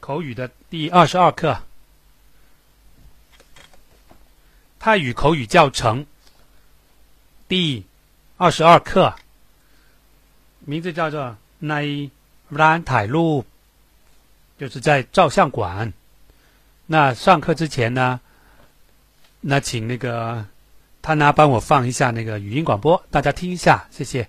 口语的第二十二课，泰语口语教程第二十二课，名字叫做《ในร้านถ่ายรูป》，就是在照相馆。那上课之前呢，那请那个他呢帮我放一下那个语音广播，大家听一下，谢谢。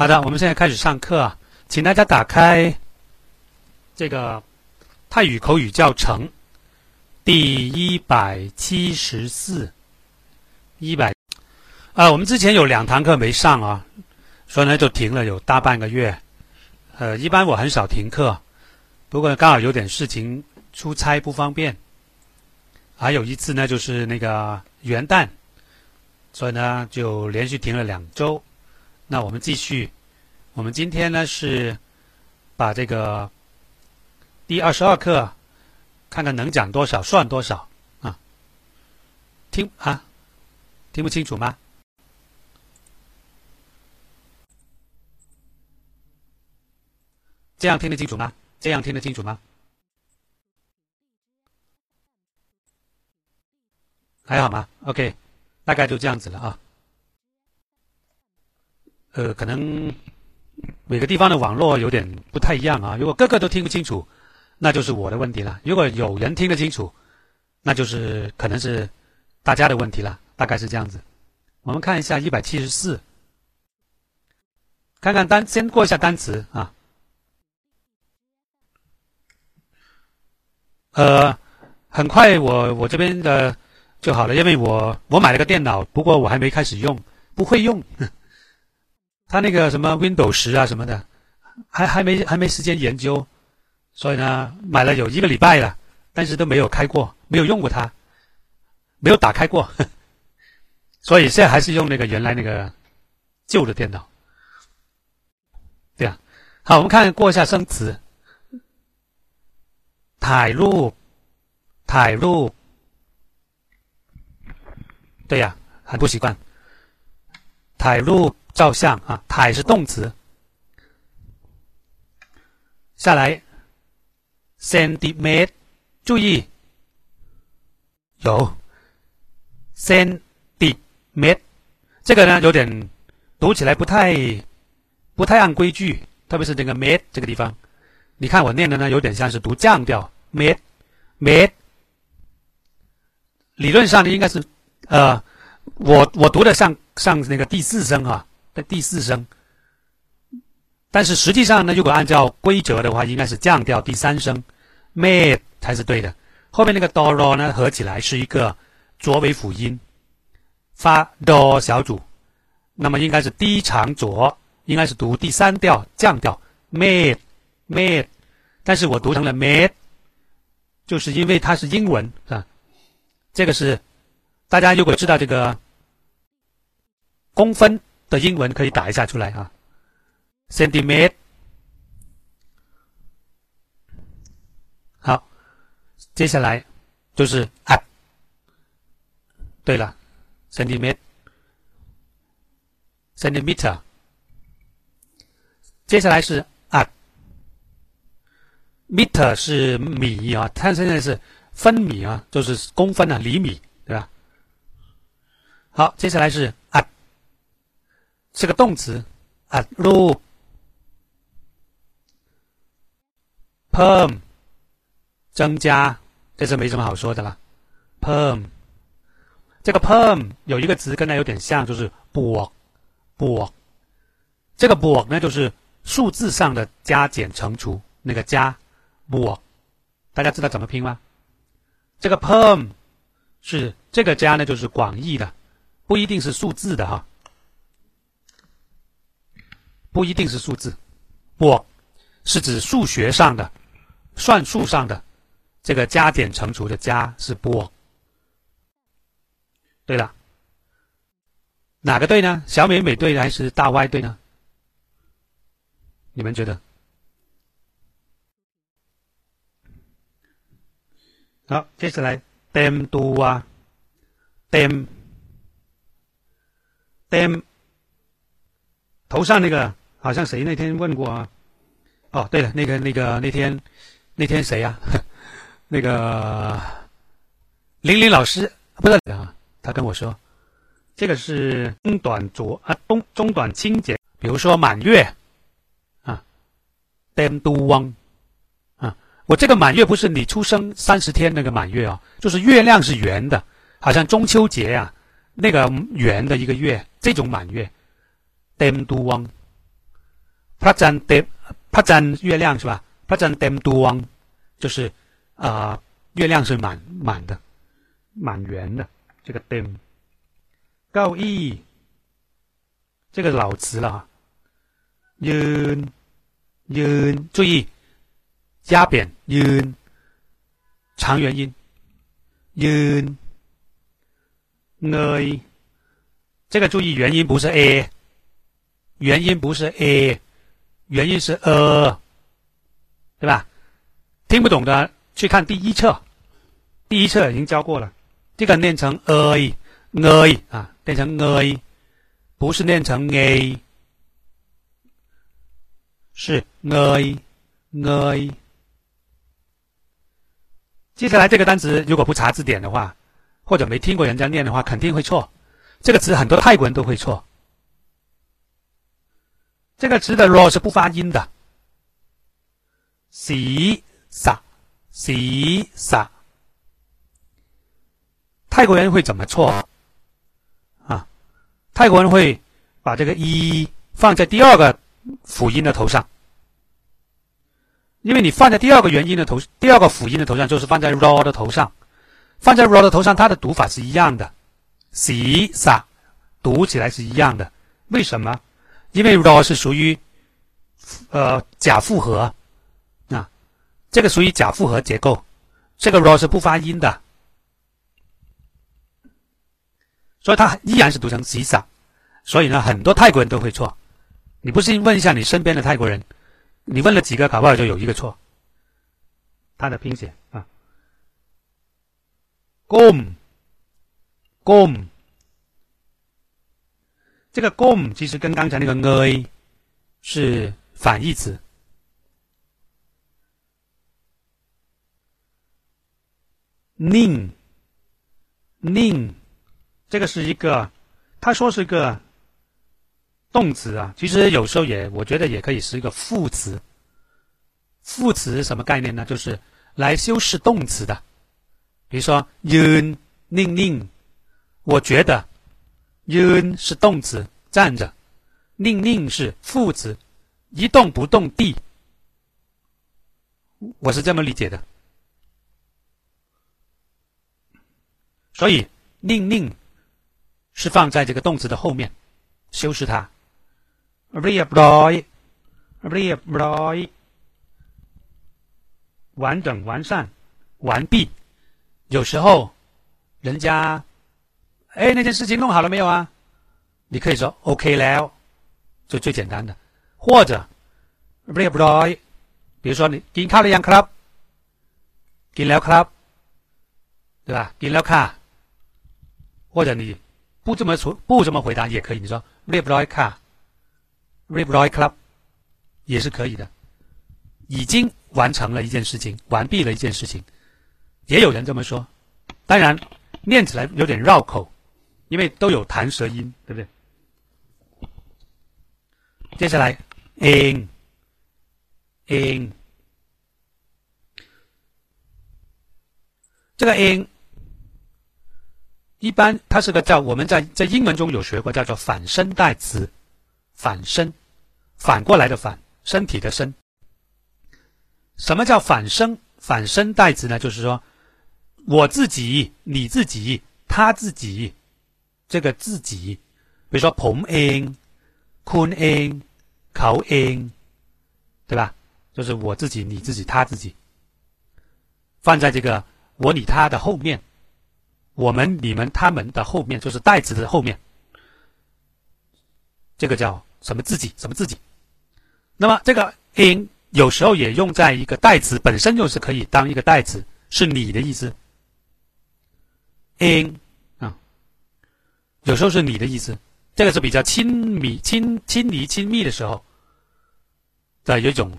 好的，我们现在开始上课，请大家打开这个泰语口语教程第一百七十四一百啊，我们之前有两堂课没上啊，所以呢就停了有大半个月。呃，一般我很少停课，不过刚好有点事情出差不方便。还有一次呢，就是那个元旦，所以呢就连续停了两周。那我们继续，我们今天呢是把这个第二十二课，看看能讲多少算多少啊？听啊，听不清楚吗？这样听得清楚吗？这样听得清楚吗？还好吗？OK，大概就这样子了啊。呃，可能每个地方的网络有点不太一样啊。如果个个都听不清楚，那就是我的问题了。如果有人听得清楚，那就是可能是大家的问题了。大概是这样子。我们看一下一百七十四，看看单，先过一下单词啊。呃，很快我我这边的就好了，因为我我买了个电脑，不过我还没开始用，不会用。他那个什么 Windows 十啊什么的，还还没还没时间研究，所以呢买了有一个礼拜了，但是都没有开过，没有用过它，没有打开过，所以现在还是用那个原来那个旧的电脑。对啊，好，我们看过一下生词，ถ่ายรูปถ่ายรูป对呀，很不习惯，ถ่ายรูป。 照相啊，ถ่是动词。下来，centimeter，注意，有。send it made，这个呢有点读起来不太不太按规矩，特别是这个 met 这个地方，你看我念的呢有点像是读降调，met met，理论上呢应该是呃，我我读的像像那个第四声哈。的第四声，但是实际上呢，如果按照规则的话，应该是降调第三声，made 才是对的。后面那个 do r 呢，合起来是一个浊尾辅音，发 do 小组，那么应该是低长浊，应该是读第三调降调，made made，但是我读成了 made 就是因为它是英文啊。这个是大家如果知道这个公分的英文，可以打一下出来啊，centimeter。好，接下来就是啊。对了，centimeter，centimeter。接下来是啊，meter 是米啊，它现在是分米啊，就是公分啊，厘米，对吧？好，接下来是啊是个动词，at 入，perm，增加，这是没什么好说的了，perm。这个 perm 有一个词跟它有点像，就是波波。这个波呢，就是数字上的加减乘除那个加波，大家知道怎么拼吗？这个 perm 是这个加呢，就是广义的，不一定是数字的哈，不一定是数字。波是指数学上的、算术上的这个加减乘除的加是波。对了，哪个对呢？小美美对还是大 Y 对呢？你们觉得？好，接下来 dem do 啊，dem dem 头上那个好像谁那天问过啊？哦，对了，那个那个那天那天谁呀？那个玲玲老师不是啊？他跟我说：“这个是中短浊啊，中中短清洁。比如说满月啊，dem du wang 啊，我这个满月不是你出生三十天那个满月哦，就是月亮是圆的，好像中秋节啊那个圆的一个月，这种满月，dem du wang。帕占 dem 帕占月亮是吧？帕占 dem du wang 就是啊，月亮是满满的，满圆的。”这个 dem，高义，这个老词了哈。ยืน注意加扁ยื长元音。ยืน这个注意元音不是 a，元音不是 a， 原因是 a，对吧？听不懂的去看第一册，第一册已经教过了。这个念成 a a 啊，变成 a，不是念成 a，是 a a。接下来这个单词如果不查字典的话，或者没听过人家念的话，肯定会错。这个词很多泰国人都会错。这个词的 r 是不发音的，洗洒洗洒。泰国人会怎么错？啊，泰国人会把这个一放在第二个辅音的头上，因为你放在第二个元音的头，第二个辅音的头上，就是放在 raw 的头上，放在 raw 的头上，它的读法是一样的，洗洒读起来是一样的。为什么？因为 raw 是属于呃假复合啊，这个属于假复合结构，这个 raw 是不发音的。所以它依然是读成洗澡，所以呢，很多泰国人都会错。你不信，问一下你身边的泰国人，你问了几个，卡不好就有一个错。它的拼写啊，gom，gom，这个 gom 其实跟刚才那个 a 是反义词。令令。这个是一个，他说是个动词啊，其实有时候也，我觉得也可以是一个副词。副词什么概念呢？就是来修饰动词的。比如说，yun 宁宁，我觉得 un 是动词，站着；令令是副词，一动不动地。我是这么理解的。所以，令令是放在这个动词的后面，修饰它。reply reply 完整、完善、完毕。有时候，人家哎，那件事情弄好了没有啊？你可以说 OK 了，就最简单的。或者 r e a b r y 比如说你กินข้าวหรือยังครับกินแล้วครับ对吧？กินแล้วค่ะ或者你不这么说，不这么回答也可以。你说 r e a b r y ค่ะ r e a b r y ครับ也是可以的。已经完成了一件事情，完毕了一件事情，也有人这么说。当然，念起来有点绕口， 因为都有弹舌音，对不对？接下来，in in 这个 in 一般它是个叫我们在在英文中有学过，叫做反身代词，反身反过来的反，身体的身。什么叫反身？反身代词呢？就是说，我自己、你自己、他自己，这个自己，比如说ผมเองคุณเองเขาเอง对吧？就是我自己、你自己、他自己，放在这个我、你、他的后面，我们、你们、他们的后面，就是代词的后面，这个叫什么自己？什么自己？那么这个 in。有时候也用在一个代词本身就是可以当一个代词，是你的意思。in 啊， 有时候是你的意思，这个是比较亲密、亲亲离、亲密的时候的一种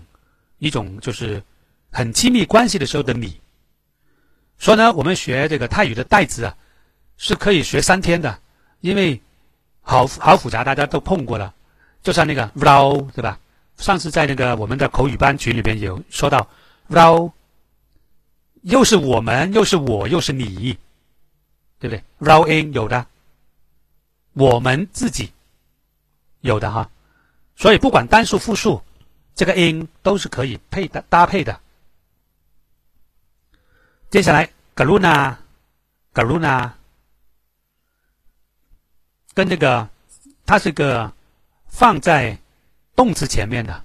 一种就是很亲密关系的时候的你。所以呢，我们学这个泰语的代词啊，是可以学三天的，因为好好复杂，大家都碰过了，就像那个 row 对吧？上次在那个我们的口语班群里边有说到，row 又是我们，又是我，又是你，对不对？row in 有的，我们自己有的哈，所以不管单数复数，这个 in 都是可以配的搭配的。接下来，garuna，garuna，跟这个它是个放在。动词前面的，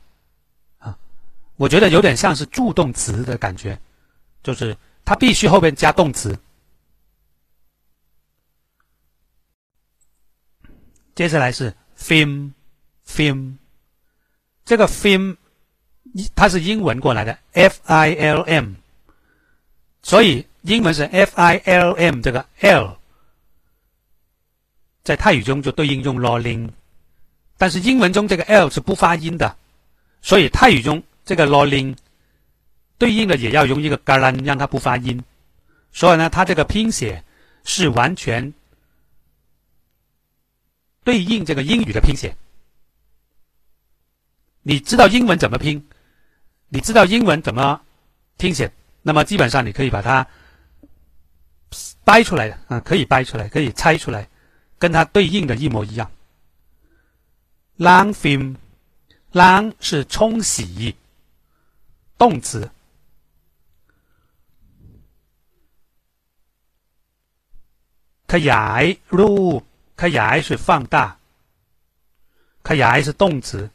啊，我觉得有点像是助动词的感觉，就是它必须后边加动词。接下来是 film，film，这个 film 它是英文过来的，f i l m，所以英文是 f i l m，这个 l 在泰语中就对应用 rolling。但是英文中这个 l 是不发音的，所以泰语中这个 lolling 对应的也要用一个 galan 让它不发音。所以呢，它这个拼写是完全对应这个英语的拼写。你知道英文怎么拼？你知道英文怎么拼写？那么基本上你可以把它掰出来的啊，可以掰出来，可以猜出来，跟它对应的一模一样。ล้างฟิล์มล้าง是冲洗动词ขยายรูป ขยาย是放大ขยาย是动词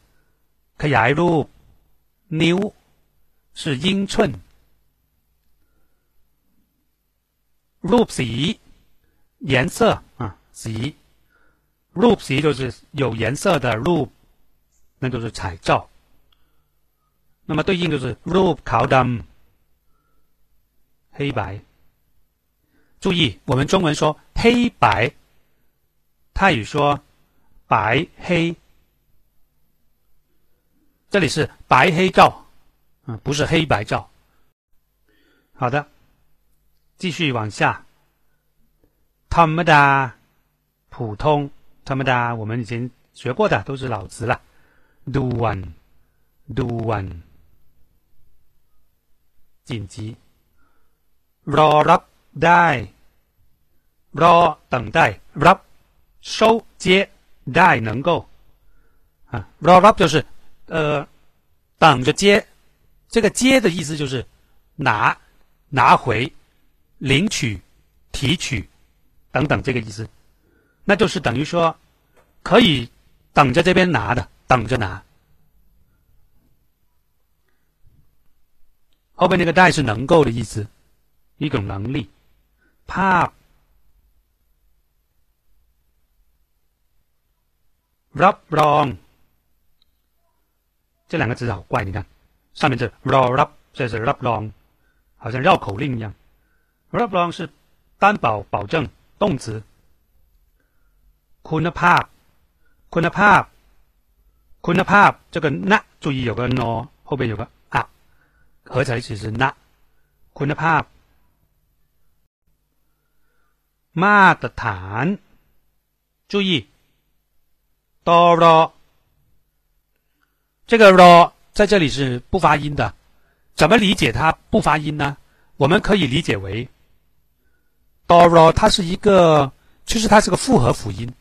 ขยายรูปนิ้ว是英寸รูปสี颜色啊สีรูปสี就是有颜色的รูป那就是彩照。那么对应就是รูปขาวดำ黑白。注意，我们中文说黑白， 泰语说白黑。这里是白黑照，嗯，不是黑白照。好的，继续往下。ธรรมดา普通。他们的我们以前学过的都是老词了，do one，do one，紧急，rap r ได้，rap 等待，rap 收接，die 能够啊，roll up 就是呃等着接，这个接的意思就是拿拿回、领取、提取等等这个意思。那就是等于说，可以等着这边拿的，等着拿。后面那个“带”是能够的意思，一种能力。pop rub wrong 这两个字好怪，你看上面这 rub rub 这是 rub wrong，好像绕口令一样。rub wrong 是担保保证动词。คุณภาพคุณภาพคุณภาพ这个那注意有个 no 后边有个啊，合起来其实那คุณภาพมาตรฐาน注意 Do ro 这个 ro 在这里是不发音的，怎么理解它不发音呢？我们可以理解为 do ro 它是一个，其实它是个复合辅音。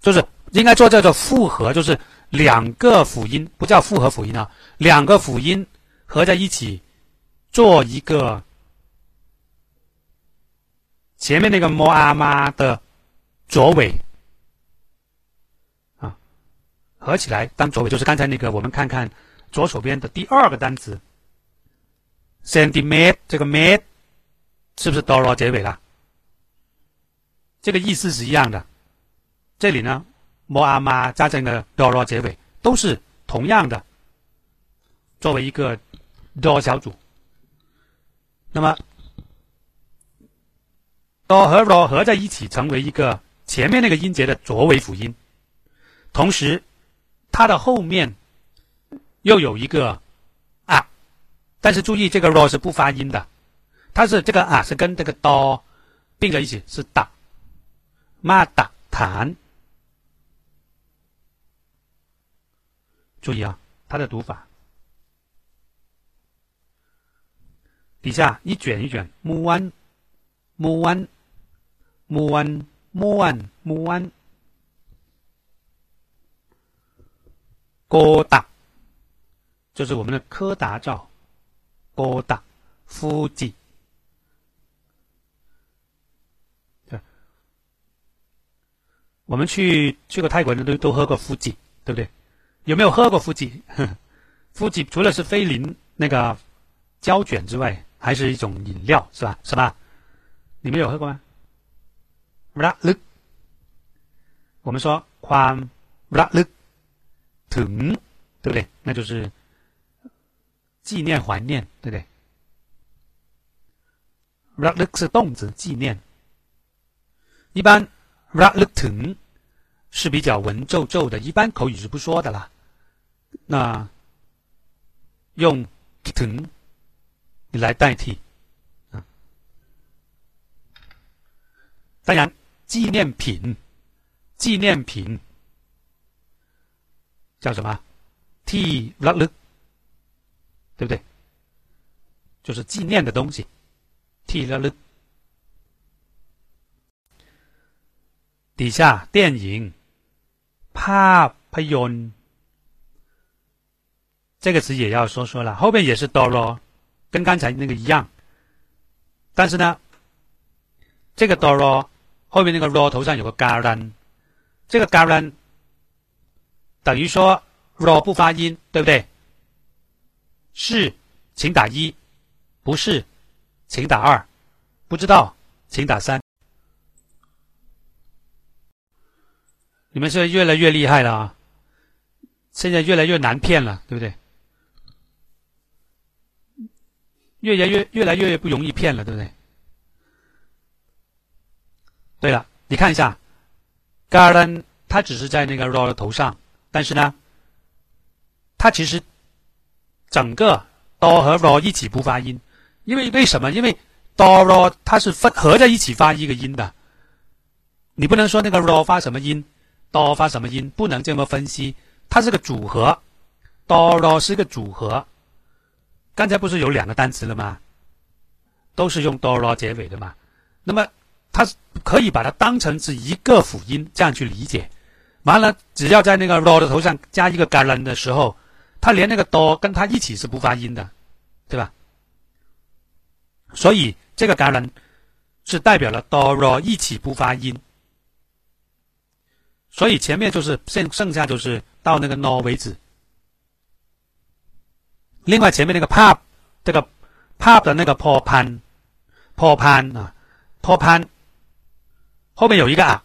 就是应该做叫做复合，就是两个辅音不叫复合辅音啊，两个辅音合在一起做一个前面那个 mo 阿妈的左尾，合起来当左尾，就是刚才那个我们看看左手边的第二个单词 centimeter，这个 met 是不是 do 结尾了？这个意思是一样的。这里呢，mo 阿妈加上个 do 结尾，都是同样的，作为一个 do 小组。那么 do 和 ro 合在一起，成为一个前面那个音节的左尾辅音。同时，它的后面又有一个啊，但是注意，这个 ro 是不发音的，它是这个啊是跟这个 d 并在一起，是打骂打弹。注意啊，它的读法，底下一卷一卷，木弯，木弯，木弯，木弯，木弯，高达，就是我们的柯达照，高达，夫吉，对，我们去去过泰国的都都喝过夫吉，对不对？有没有喝过夫吉？夫吉除了是菲林那个胶卷之外，还是一种饮料，是吧？是吧？你们有喝过吗？拉勒，我们说宽拉勒疼，对不对？那就是纪念、怀念，对不对？拉勒是动词，纪念。一般拉勒疼。是比较文绉绉的，一般口语是不说的啦。那用疼你来代替。当然，纪念品，纪念品叫什么？T La。对不对？就是纪念的东西。T La。底下电影，PA PA YON。这个词也要说说了，后面也是 dor，跟刚才那个一样。但是呢。这个 dor 后面那个 r 头上有个 GARDEN 这个 GARDEN。等于说 ro 不发音，对不对？是，请打一；不是，请打二；不知道，请打三。你们是越来越厉害了啊！现在越来越难骗了，对不对？越来越越来越不容易骗了，对不对？对了，你看一下，garden 它只是在那个 ro 的头上，但是呢，它其实整个 do 和 ro 一起不发音，因为为什么？因为 do ro 它是分合在一起发一个音的，你不能说那个 ro 发什么音。do 发什么音？不能这么分析，它是个组合，do ro 是个组合。刚才不是有两个单词了吗？都是用 do ro 结尾的嘛。那么它可以把它当成是一个辅音，这样去理解。完了，只要在那个 ro 的头上加一个 garan 的时候，它连那个 do 跟它一起是不发音的，对吧？所以这个 garan 是代表了 do ro 一起不发音。所以前面就是剩剩下就是到那个 no 为止。另外前面那个 pop 这个 pop 的那个 po pan po pan 啊，po pan 后面有一个啊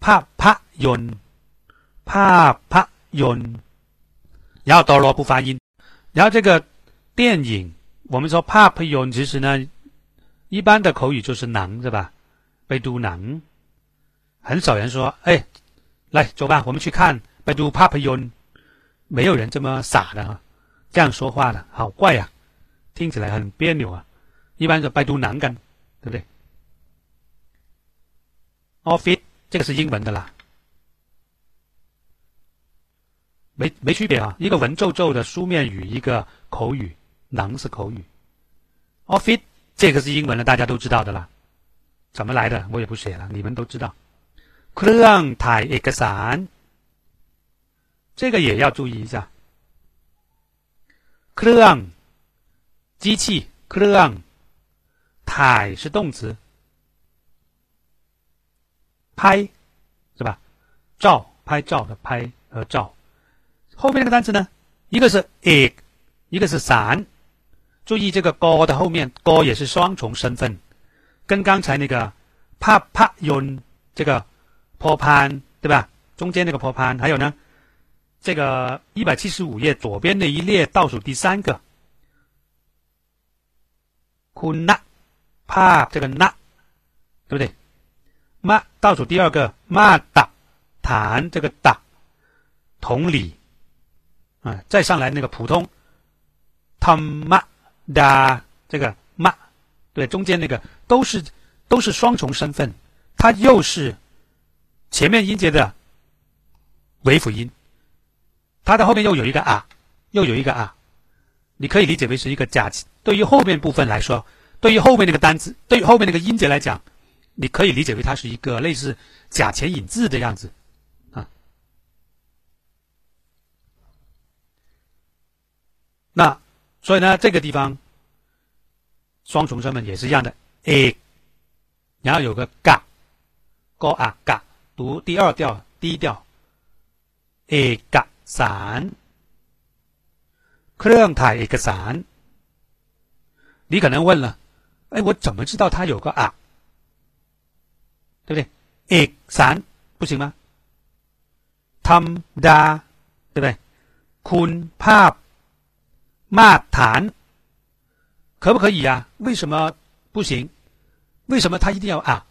，pop pop，帕帕 yon，帕帕 yon，然后哆罗不发音，然后这个电影，我们说帕帕 yon，其实呢，一般的口语就是能是吧？被读能，很少人说，哎，来走吧，我们去看被读帕帕 yon，没有人这么傻的啊，这样说话的好怪呀，听起来很别扭啊。一般是拜读难干，对不对？Office 这个是英文的啦，没没区别啊。一个文绉绉的书面语，一个口语，能是口语。Office 这个是英文的，大家都知道的啦。怎么来的？我也不写了，你们都知道。เครื่องถ่ายเอกสาร这个也要注意一下。เครื่อง机器เครื่องถ่是动词，拍是吧？照拍照的拍和照， 后面那个单词呢？一个是 egg，一个是伞。注意这个 go 的后面 go 也是双重身份，跟刚才那个啪啪 yun 这个破潘对吧？中间那个破潘，还有呢，这个一百七十五页左边的一列倒数第三个 kuna。pa 这个 na，对不对？？ma 倒数第二个嘛打谈这个 da，同理啊，再上来那个普通，他妈的这个嘛，对，中间那个都是都是双重身份，它又是前面音节的尾辅音，它的后面又有一个啊，又有一个啊，你可以理解为是一个假。对于后面部分来说。对于后面那个单词，对于后面那个音节来讲，你可以理解为它是一个类似假前引字的样子那所以呢，这个地方双重声门也是一样的，a，然后有个嘎，高啊嘎，读第二调低调，a 嘎散，เครื่องถ่ายเอกสาร，你可能问了。哎，我怎么知道它有个啊？对不对？A 三不行吗？Tom da，对不对？Kun pa ma tan，可不可以呀？为什么不行？为什么他一定要啊？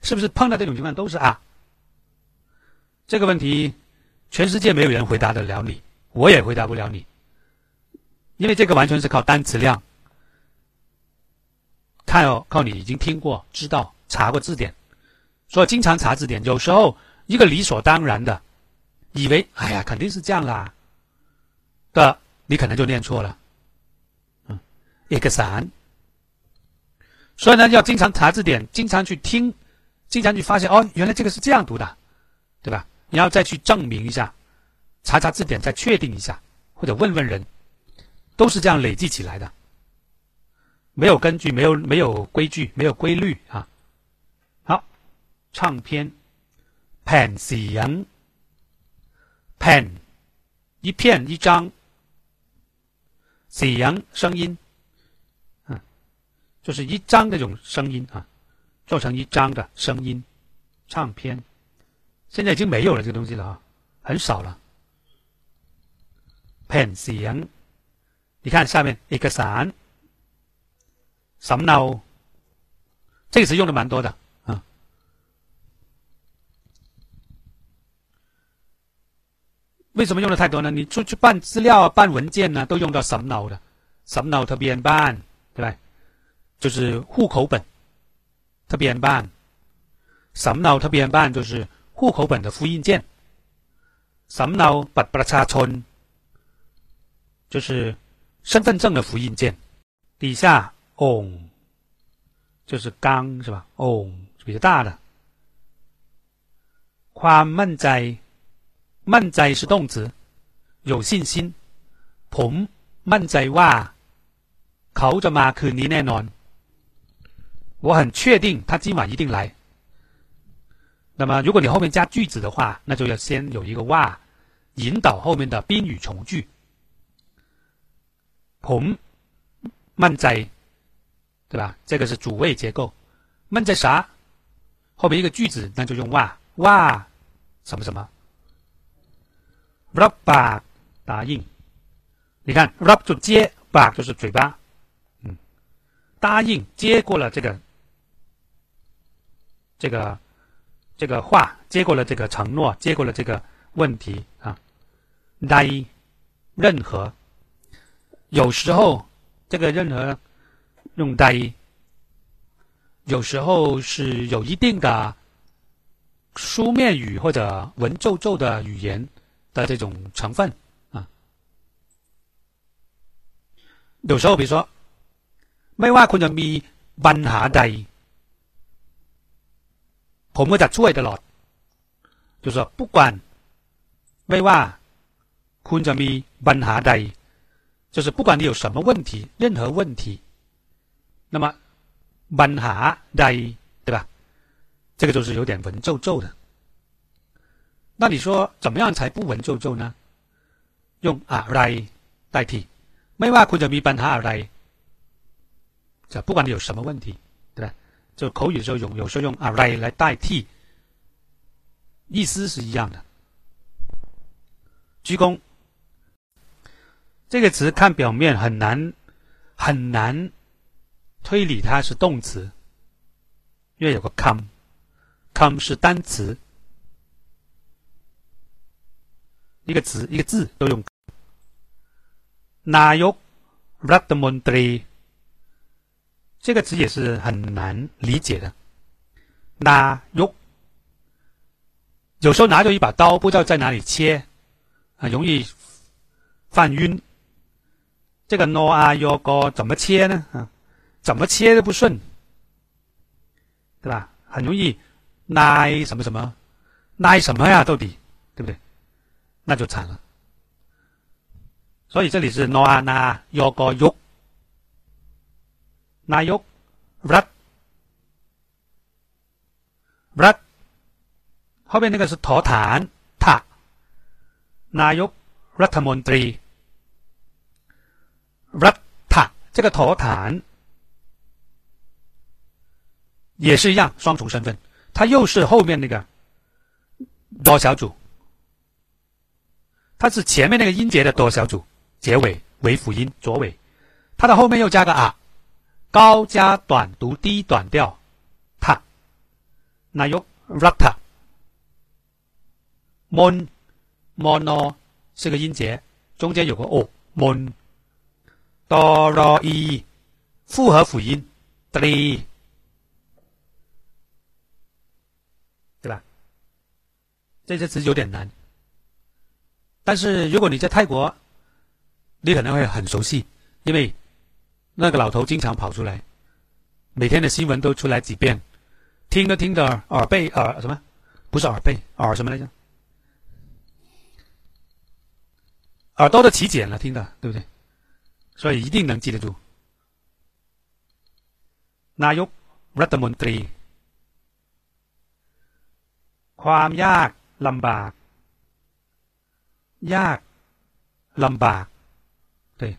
是不是碰到这种情况都是啊？这个问题，全世界没有人回答得了你，我也回答不了你，因为这个完全是靠单词量。看哦，靠你已经听过、知道、查过字典，所以经常查字典。有时候一个理所当然的，以为哎呀肯定是这样啦的，你可能就念错了。嗯，一个散。所以呢，要经常查字典，经常去听，经常去发现哦，原来这个是这样读的，对吧？你要再去证明一下，查查字典再确定一下，或者问问人，都是这样累积起来的。没有根据，没有没有规矩，没有规律啊！好，唱片，pen 响，pen 一片一张，响声音，嗯，就是一张那种声音啊，做成一张的声音，唱片，现在已经没有了这个东西了啊，很少了。pen 响，你看下面一个伞。什么呢？这个词用的蛮多的啊。为什么用的太多呢？你出去办资料啊、办文件呢，都用到什么脑的？什么脑特别办，对吧？就是户口本特别办，什么脑特别办就是户口本的复印件，什么脑把把它插村，就是身份证的复印件。底下 on、就是刚是吧？on、比较大的，宽闷在。มมั่นใจ，มั่นใจ是动词，有信心。ผมมั่นใจว่าเขาจะมาคืนนี้แน่นอน。我很确定他今晚一定来。那么，如果你后面加句子的话，那就要先有一个ว่า引导后面的宾语从句。ผมมั่นใจ 对吧？这个是主谓结构。闷在啥？后面一个句子，那就用哇哇什么什么。 Rap 答应，你看 rap 就接吧，就是嘴巴，嗯，答应接过了这个这个这个话，接过了这个承诺，接过了这个问题啊。答应任何，有时候这个任何用答应。有时候是有一定的书面语或者文绉绉的语言的这种成分啊。有时候，比如说，ไม่ว่าคุณจะมีปัญหาใดผมก็จะช่วยตลอด。就是说，不管ไม่ว่าคุณจะมีปัญหาใด，就是不管你有什么问题，任何问题，那么。班哈代，对吧？这个就是有点文绉绉的。 那你说怎么样才不文绉绉呢？用啊来代替，没话คุณจะมีปัญหาอะไร？这不管你有什么问题，对吧？就口语的时候用，有时候用啊来来代替，意思是一样的。鞠躬，这个词看表面很难，很难。推理它是动词，因为有个 come，come 是单词， 一个词一个字都用。na yo radmontri，这个词也是很难理解的。na yo 有时候拿着一把刀不知道在哪里切很容易犯晕。这个 no are you go 怎么切呢？啊怎么切都不顺对吧？很容易拉什么什么？拉什么呀？到底对不对？那就惨了。所以这里是 no 啊那 yo go yo，那 yo rat rat，后面那个是头弹他，那 yo ratamondri rat 他这个头弹。也是一样，双重身份，它又是后面那个多小组，它是前面那个音节的多小组，结尾为辅音左尾，它的后面又加个啊，高加短读低短调，它，那有 rata，mon mono 是个音节，中间有个 o，mon。do ro i 复合辅音 three。这些词有点难，但是如果你在泰国，你可能会很熟悉，因为那个老头经常跑出来，每天的新闻都出来几遍，听着听着耳背耳什么，不是耳背耳什么来着？耳朵都起茧了，听的对不对？所以一定能记得住。นายกรัฐมนตรีความยากลำบาก， ยากลำบาก，对，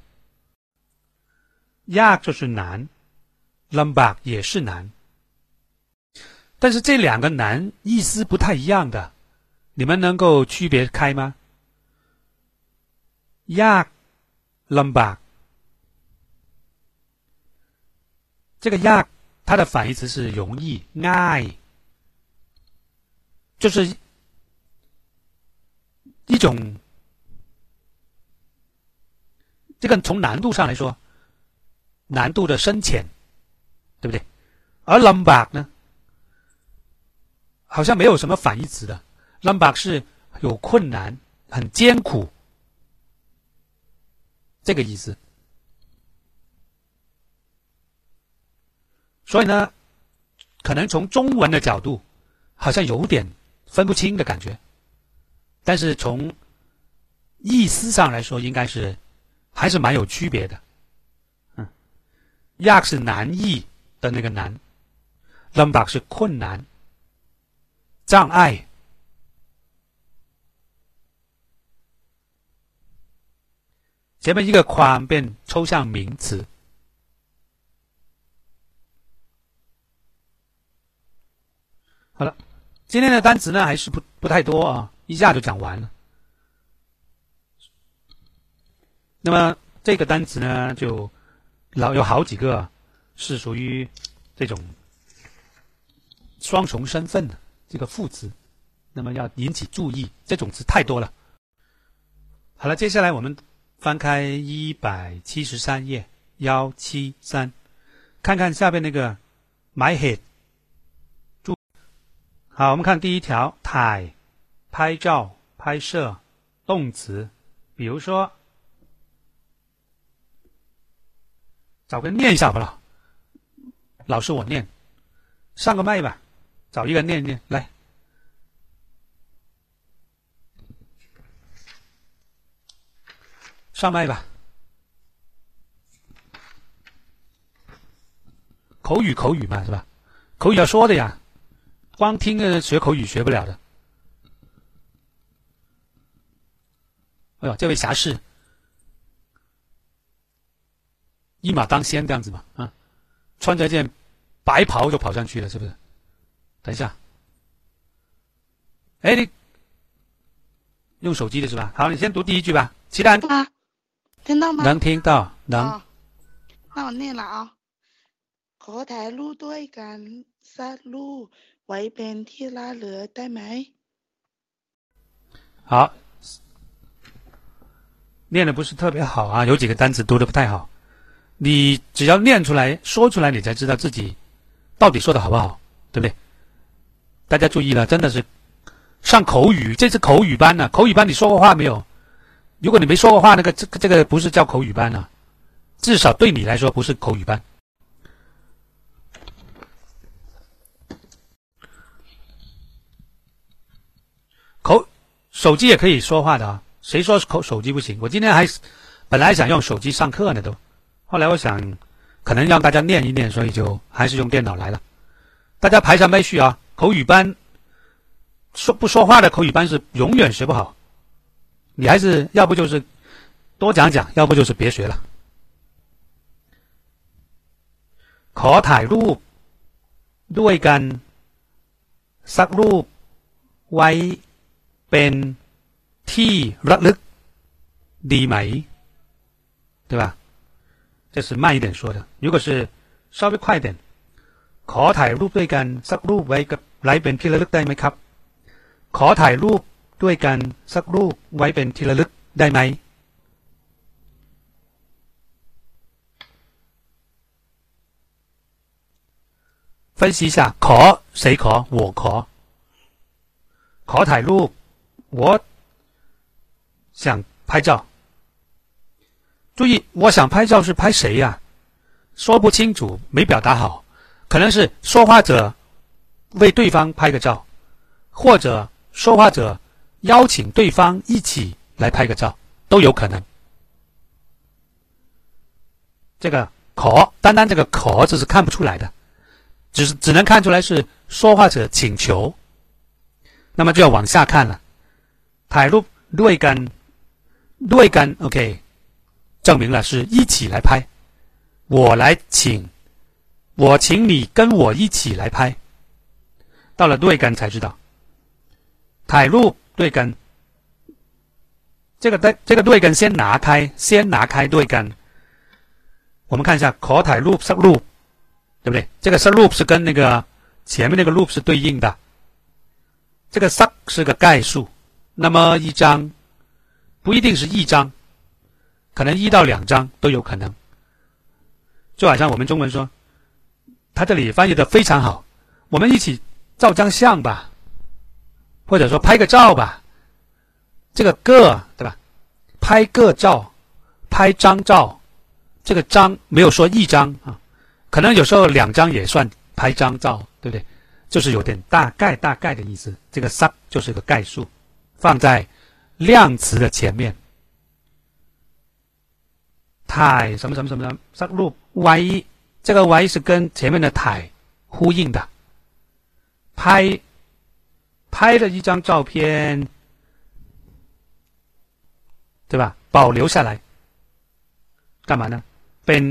ยาก就是难，ลำบาก也是难，但是这两个难意思不太一样的，你们能够区别开吗？ยากลำบาก，这个ยาก它的反义词是容易，ง่าย，就是。一种， 这个从难度上来说，难度的深浅，对不对？而 lumbar 呢，好像没有什么反义词的 lumbar 是有困难、很艰苦这个意思。所以呢，可能从中文的角度，好像有点分不清的感觉。但是从意思上来说，应该是还是蛮有区别的。嗯，yak 是难易的那个难 l u m b a r 是困难、障碍。前面一个框变抽象名词。好了，今天的单词呢还是不不太多啊，一下就讲完了。那么这个单词呢，就老有好几个是属于这种双重身份的这个副词，那么要引起注意，这种词太多了。好了，接下来我们翻开一百七十三页幺七三，看看下边那个 my head。好，我们看第一条，ถ่拍照、拍摄，动词。比如说，找个念一下好不好？老师，我念，上个麦吧，找一个人念一念来，上麦吧。口语，口语嘛，是吧？口语要说的呀。光听着学口语学不了的。哎呦，这位侠士一马当先这样子嘛啊，穿着件白袍就跑上去了，是不是？等一下，哎，你用手机的是吧？好，你先读第一句吧。其他啊，听到吗？能听到，能。哦那我念了啊。ขอถ่ายรูปด้วยกันสักรูปไว้เป็นที่ระลึกได้ไหม？好，念的不是特别好啊，有几个单词读的不太好。 你只要念出来说出来，你才知道自己到底说的好不好，对不对？大家注意了，真的是上口语，这是口语班呢、口语班你说过话没有？如果你没说过话，那个这个这个不是叫口语班呢、至少对你来说不是口语班。口手机也可以说话的啊，谁说口手机不行？我今天还本来想用手机上课呢，都，后来我想可能让大家念一念，所以就还是用电脑来了。大家排上麦序啊！口语班说不说话的口语班是永远学不好，你还是要不就是多讲讲，要不就是别学了。ขอถ่ายรูปด้วยกันสักรูปไว้ เป็นที่ระลึกดีไหม对吧？ 这是慢一点说的。如果是稍微快一点，ขอถ่ายรูปด้วยกันสักรูปไว้กับไว้เป็นที่ระลึกได้ไหมครับ ขอถ่ายรูปด้วยกันสักรูปไว้เป็นที่ระลึกได้ไหม分析一下，ขอ谁ขอ我ขอขอถ่ายรูป我想拍照。 注意，我想拍照是拍谁呀、说不清楚，没表达好，可能是说话者为对方拍个照，或者说话者邀请对方一起来拍个照，都有可能。这个“可”，单单这个“可”字是看不出来的，只是只能看出来是说话者请求。那么就要往下看了。ถ่ายรูปด้วยกันด้วยกัน OK， 证明了是一起来拍。我来请，我请你跟我一起来拍。到了ด้วยกัน才知道，ถ่ายรูปด้วยกัน。这个的这个ด้วยกัน先拿开，先拿开ด้วยกัน。我们看一下，ขอถ่ายรูปสักรูป，对不对？这个สักรูป是跟那个前面那个 loop 是对应的。这个 “suck” 是个概数，那么一张不一定是一张， 可能一到两张都有可能。就好像我们中文说，他这里翻译的非常好，我们一起照张相吧，或者说拍个照吧。这个“个”对吧？拍个照，拍张照，这个“张”没有说一张啊，可能有时候两张也算拍张照，对不对？就是有点大概大概的意思，这个 “suck” 就是个概数，放在量词的前面。ถ่什么什么什么什么 suck รูปไว้这个“ไว้”是跟前面的“ถ่呼应的。拍拍了一张照片，对吧？保留下来，干嘛呢？เป็น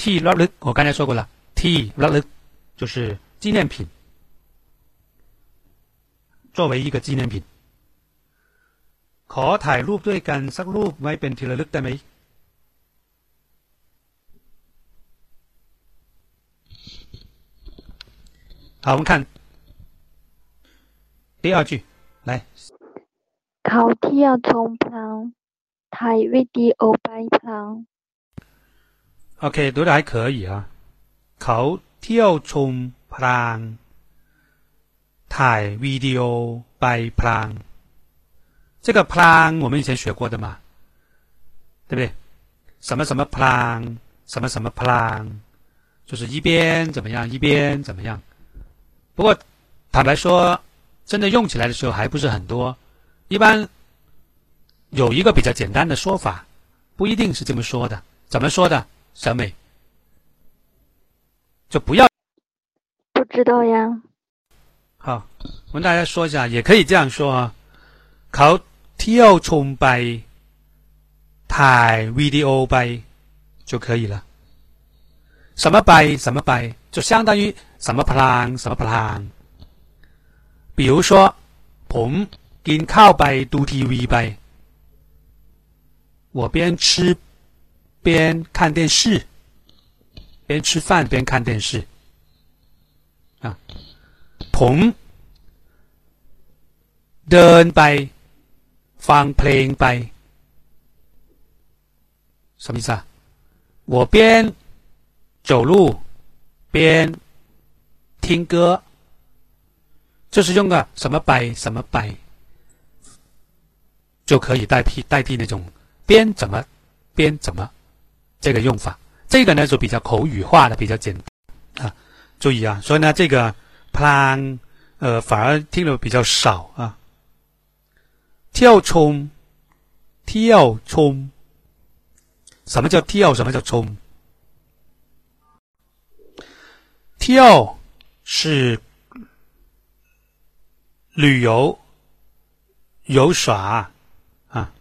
ที่ระลึก，我刚才说过了，ที่ระลึก就是纪念品。 作为一个纪念品。ขอถ่ายรูปด้วยกันสักรูปไว้เป็นที่ระลึกได้ไหม 好，我们看第二句，来， เขาเที่ยวชมพลังถ่ายวิดีโอไปพลัง OK，读的还可以啊。เขาเที่ยวชมพลางถ่ายวิดีโอไปพลาง 这个พลาง我们以前学过的嘛，对不对？什么什么พลาง，什么什么พลาง，就是一边怎么样，一边怎么样。 不过坦白说，真的用起来的时候还不是很多。一般有一个比较简单的说法，不一定是这么说的。怎么说的？小美，就不要不知道呀。好，我跟大家说一下，也可以这样说啊。เขาเที่ยวชมไปถ่ายวิดีโอไป就可以了。什么ไป什么ไป 就相当于什么พลาง什么พลาง比如说，ผมกินข้าวไปดูทีวีไป我边吃边看电视，边吃饭边看电视啊。ผมเดินไปฟังเพลงไป什么意思啊？我边走路 边听歌，就是用个什么摆什么摆，就可以代替代替那种边怎么边怎么这个用法。这个呢就比较口语化的，比较简单啊。注意啊，所以呢这个 plan 呃反而听的比较少啊。跳冲跳冲，什么叫跳？什么叫冲？跳是旅游游耍啊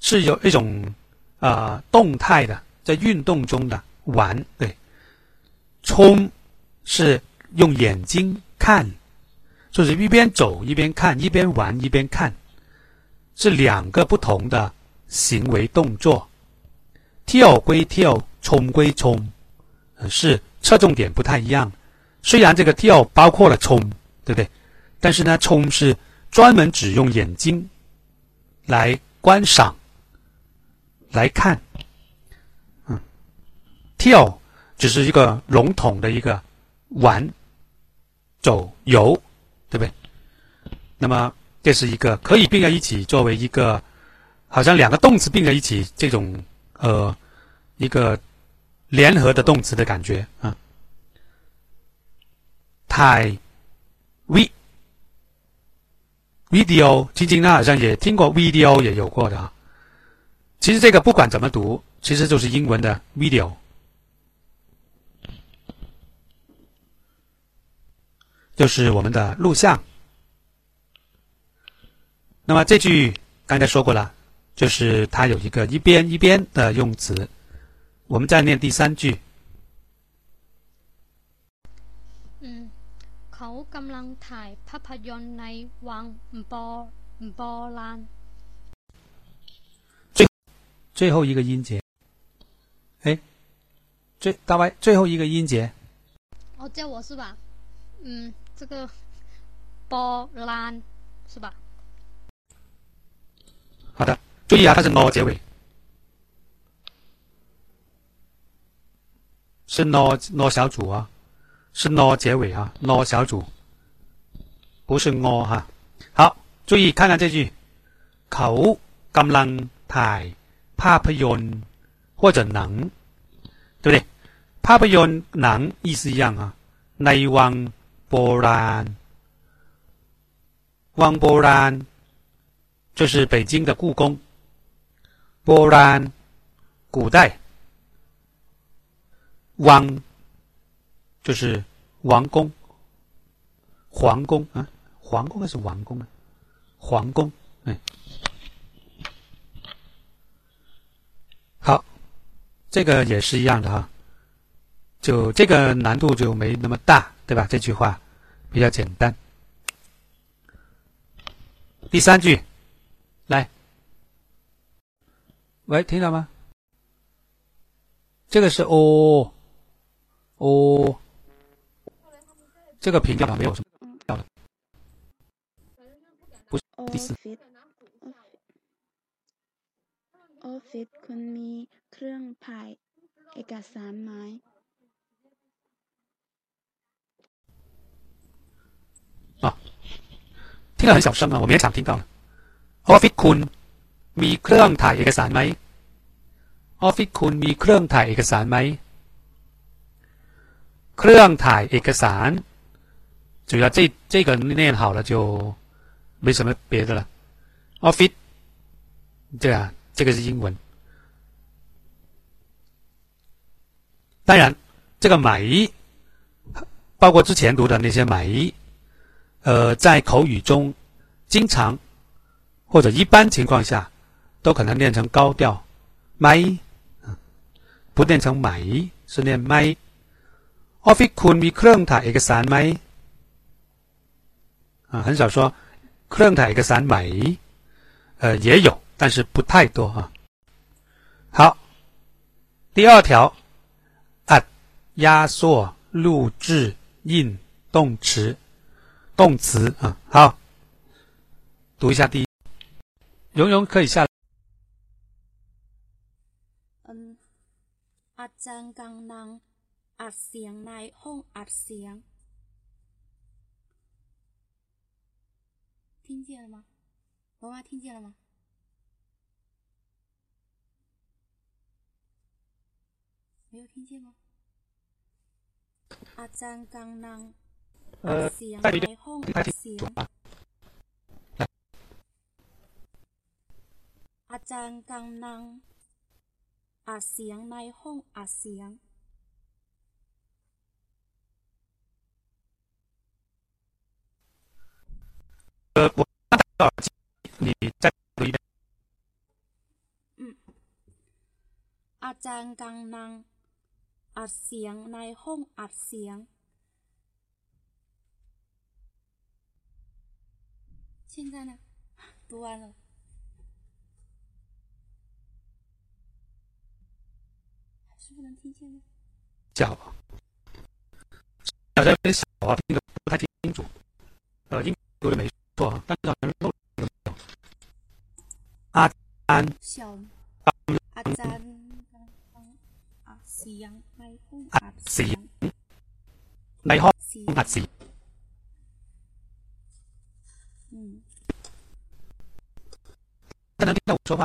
是有一种啊动态的在运动中的玩对。冲是用眼睛看就是一边走一边看一边玩一边看是两个不同的行为动作。跳归跳冲归冲是侧重点不太一样虽然这个跳包括了冲，对不对？但是呢，冲是专门只用眼睛来观赏、来看。嗯，跳只是一个笼统的一个玩、走、游，对不对？那么这是一个可以并在一起，作为一个好像两个动词并在一起这种呃一个联合的动词的感觉啊。ถ่าย v video，晶晶呢好像也听过 video 也有过的啊。其实这个不管怎么读，其实就是英文的 video，就是我们的录像。那么这句刚才说过了，就是它有一个一边一边的用词。我们再念第三句。 กำลังถ่ายภาพยนตร์ในวังโบโบราณ 最后一个音节，哎，最大歪最后一个音节，哦，叫我是吧？嗯，这个波兰是吧？好的，注意啊，它是 no 结尾，是 no no 小组啊，是 no 结尾啊，no 小组， 不是 no 哈。好，注意看看这句，เขากำลังถ่ายภาพยนตร์或者能，对不对？ภาพยนตร์หนัง意思一样啊，ในวังโบราณ，วังโบราณ。就是北京的故宫，波兰，古代，王就是王宫， 皇宫啊，皇宫还是王宫啊？皇宫，哎，好，这个也是一样的哈，就这个难度就没那么大，对吧？这句话比较简单。第三句，来，喂，听到吗？这个是哦哦，这个平调了没有什么 ออ 第 ฟ 四。 ฟิศออฟฟิศคุณมีเครื่องถ่ายเอกสารไหม 听得很小声啊，我勉强听到了。Office คุณมีเครื่องถ่ายเอกสารไหม Office คุณมีเครื่องถ่ายเอกสารไหมเครื่องถ่ายเอกสาร主要这这个念好了就 没什么别的了。Office 对啊，这个是英文。当然，这个买包括之前读的那些买呃，在口语中，经常或者一般情况下，都可能念成高调，买，不念成买，是念买。Office คุณมีเครื่องถ่ายเอกสารไหม啊，很少说 เครื่องถ่ายเอกสารไหม，呃，也有，但是不太多啊。好，第二条，按压缩、录制、印动词。动词啊，好，读一下第一，蓉蓉可以下来。 อืมอาจารย์กำลังอัดเสียงในห้องอัดเสียง 听见了吗？妈妈听见了吗？没有听见吗？อาจารย์กำลังอัด 呃， เสียง 再读一 ใน 遍， ห้อง 听 อั 太 ด 清 เสีย 楚 ง 啊。 อาจารย์กำลังอัดเสียงในห้องอัดเสียง 呃，我刚才戴耳机，你再读一遍。 อาจารย์กำลังอัดเสียงในห้องอัดเสียง现在呢？读完了。还是不能听见呢。小，好像有点小啊，听得不太清楚。呃，应该读的没 错啊，但是好像漏了没有。阿安小อาจารย์กำลังอัดเสียงในห้องอัดเสียง ในห้อง เสียง อัดเสียง 嗯，他能听到我说话？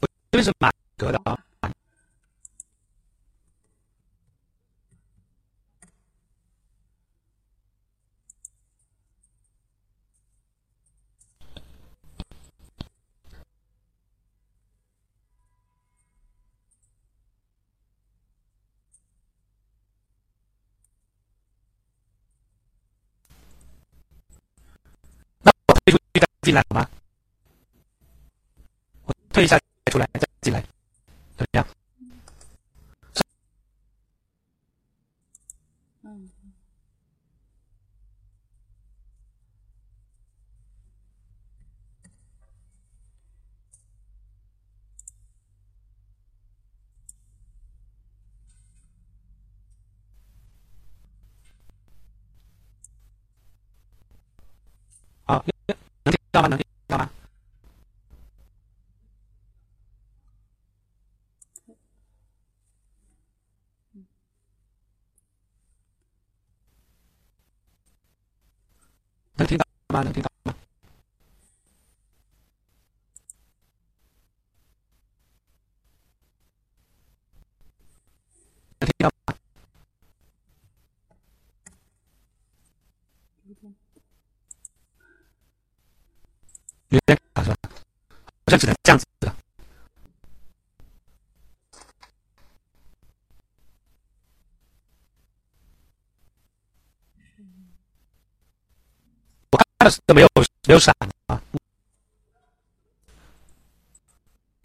我这边是满格的啊。 进来好吗？我退一下再出来再进来，怎么样？嗯，好，能听到吗？能听到吗？能听到吗？能听到吗？能听到吗？有点卡是吧？好像只能这样子的。我看的是没有没有闪啊，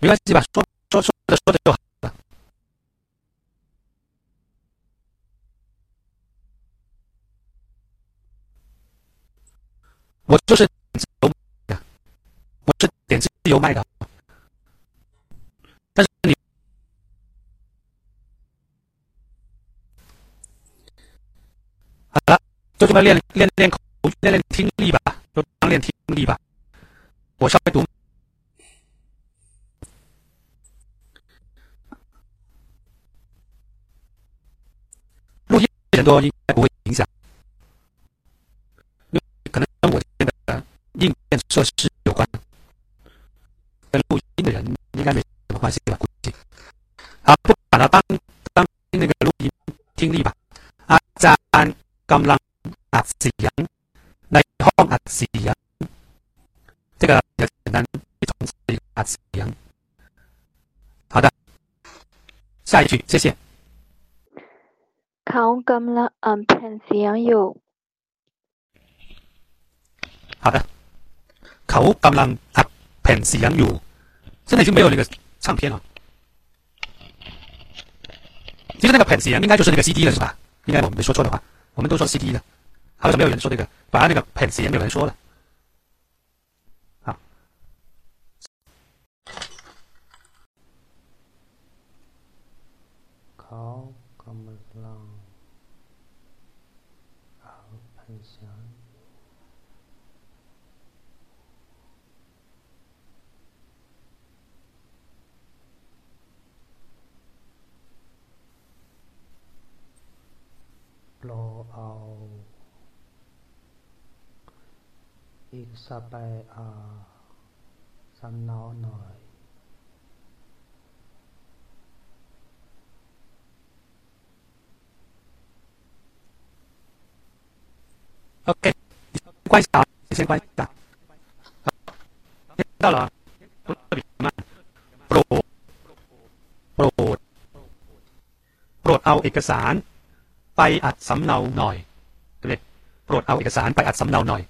没关系吧？说说说着说着就好了。就是自由卖的，我是点自由卖的，但是你好了，就这么练练练口，练练听力吧，就当练听力吧。我稍微读。录音人多应该不会影响。可能跟我这个硬件设施有关。跟录音的人应该没什么关系吧估计。啊不把它当当那个录音听力吧。啊赞安刚浪啊子阳งอัดเสียงในห้องอัดเสียง这个比较简单，一重复一个อัดเสียง。好的，下一句，谢谢。 เขากำลังอ่านแผ่นเสียงอยู่ 好的，เขากำลังอัดแผ่นเสียงอยู่现在已经没有那个唱片了。其实那个茧xiang应该就是那个 CD 了，是吧？应该我们没说错的话，我们都说 CD 的， 好像没有人说这个，反而那个茧xiang没有人说了。好， เขากำลังเอาแผ่นเสียง โปรเอา อีกสักไปอ่าสำเนาหน่อย OK，你关一下啊，你先关一下。听到了啊，读得比较慢。โปรดโปรดโปรดเอาเอกสารไปอัดสำเนาหน่อย对不对？โปรดเอาเอกสารไปอัดสำเนาหน่อย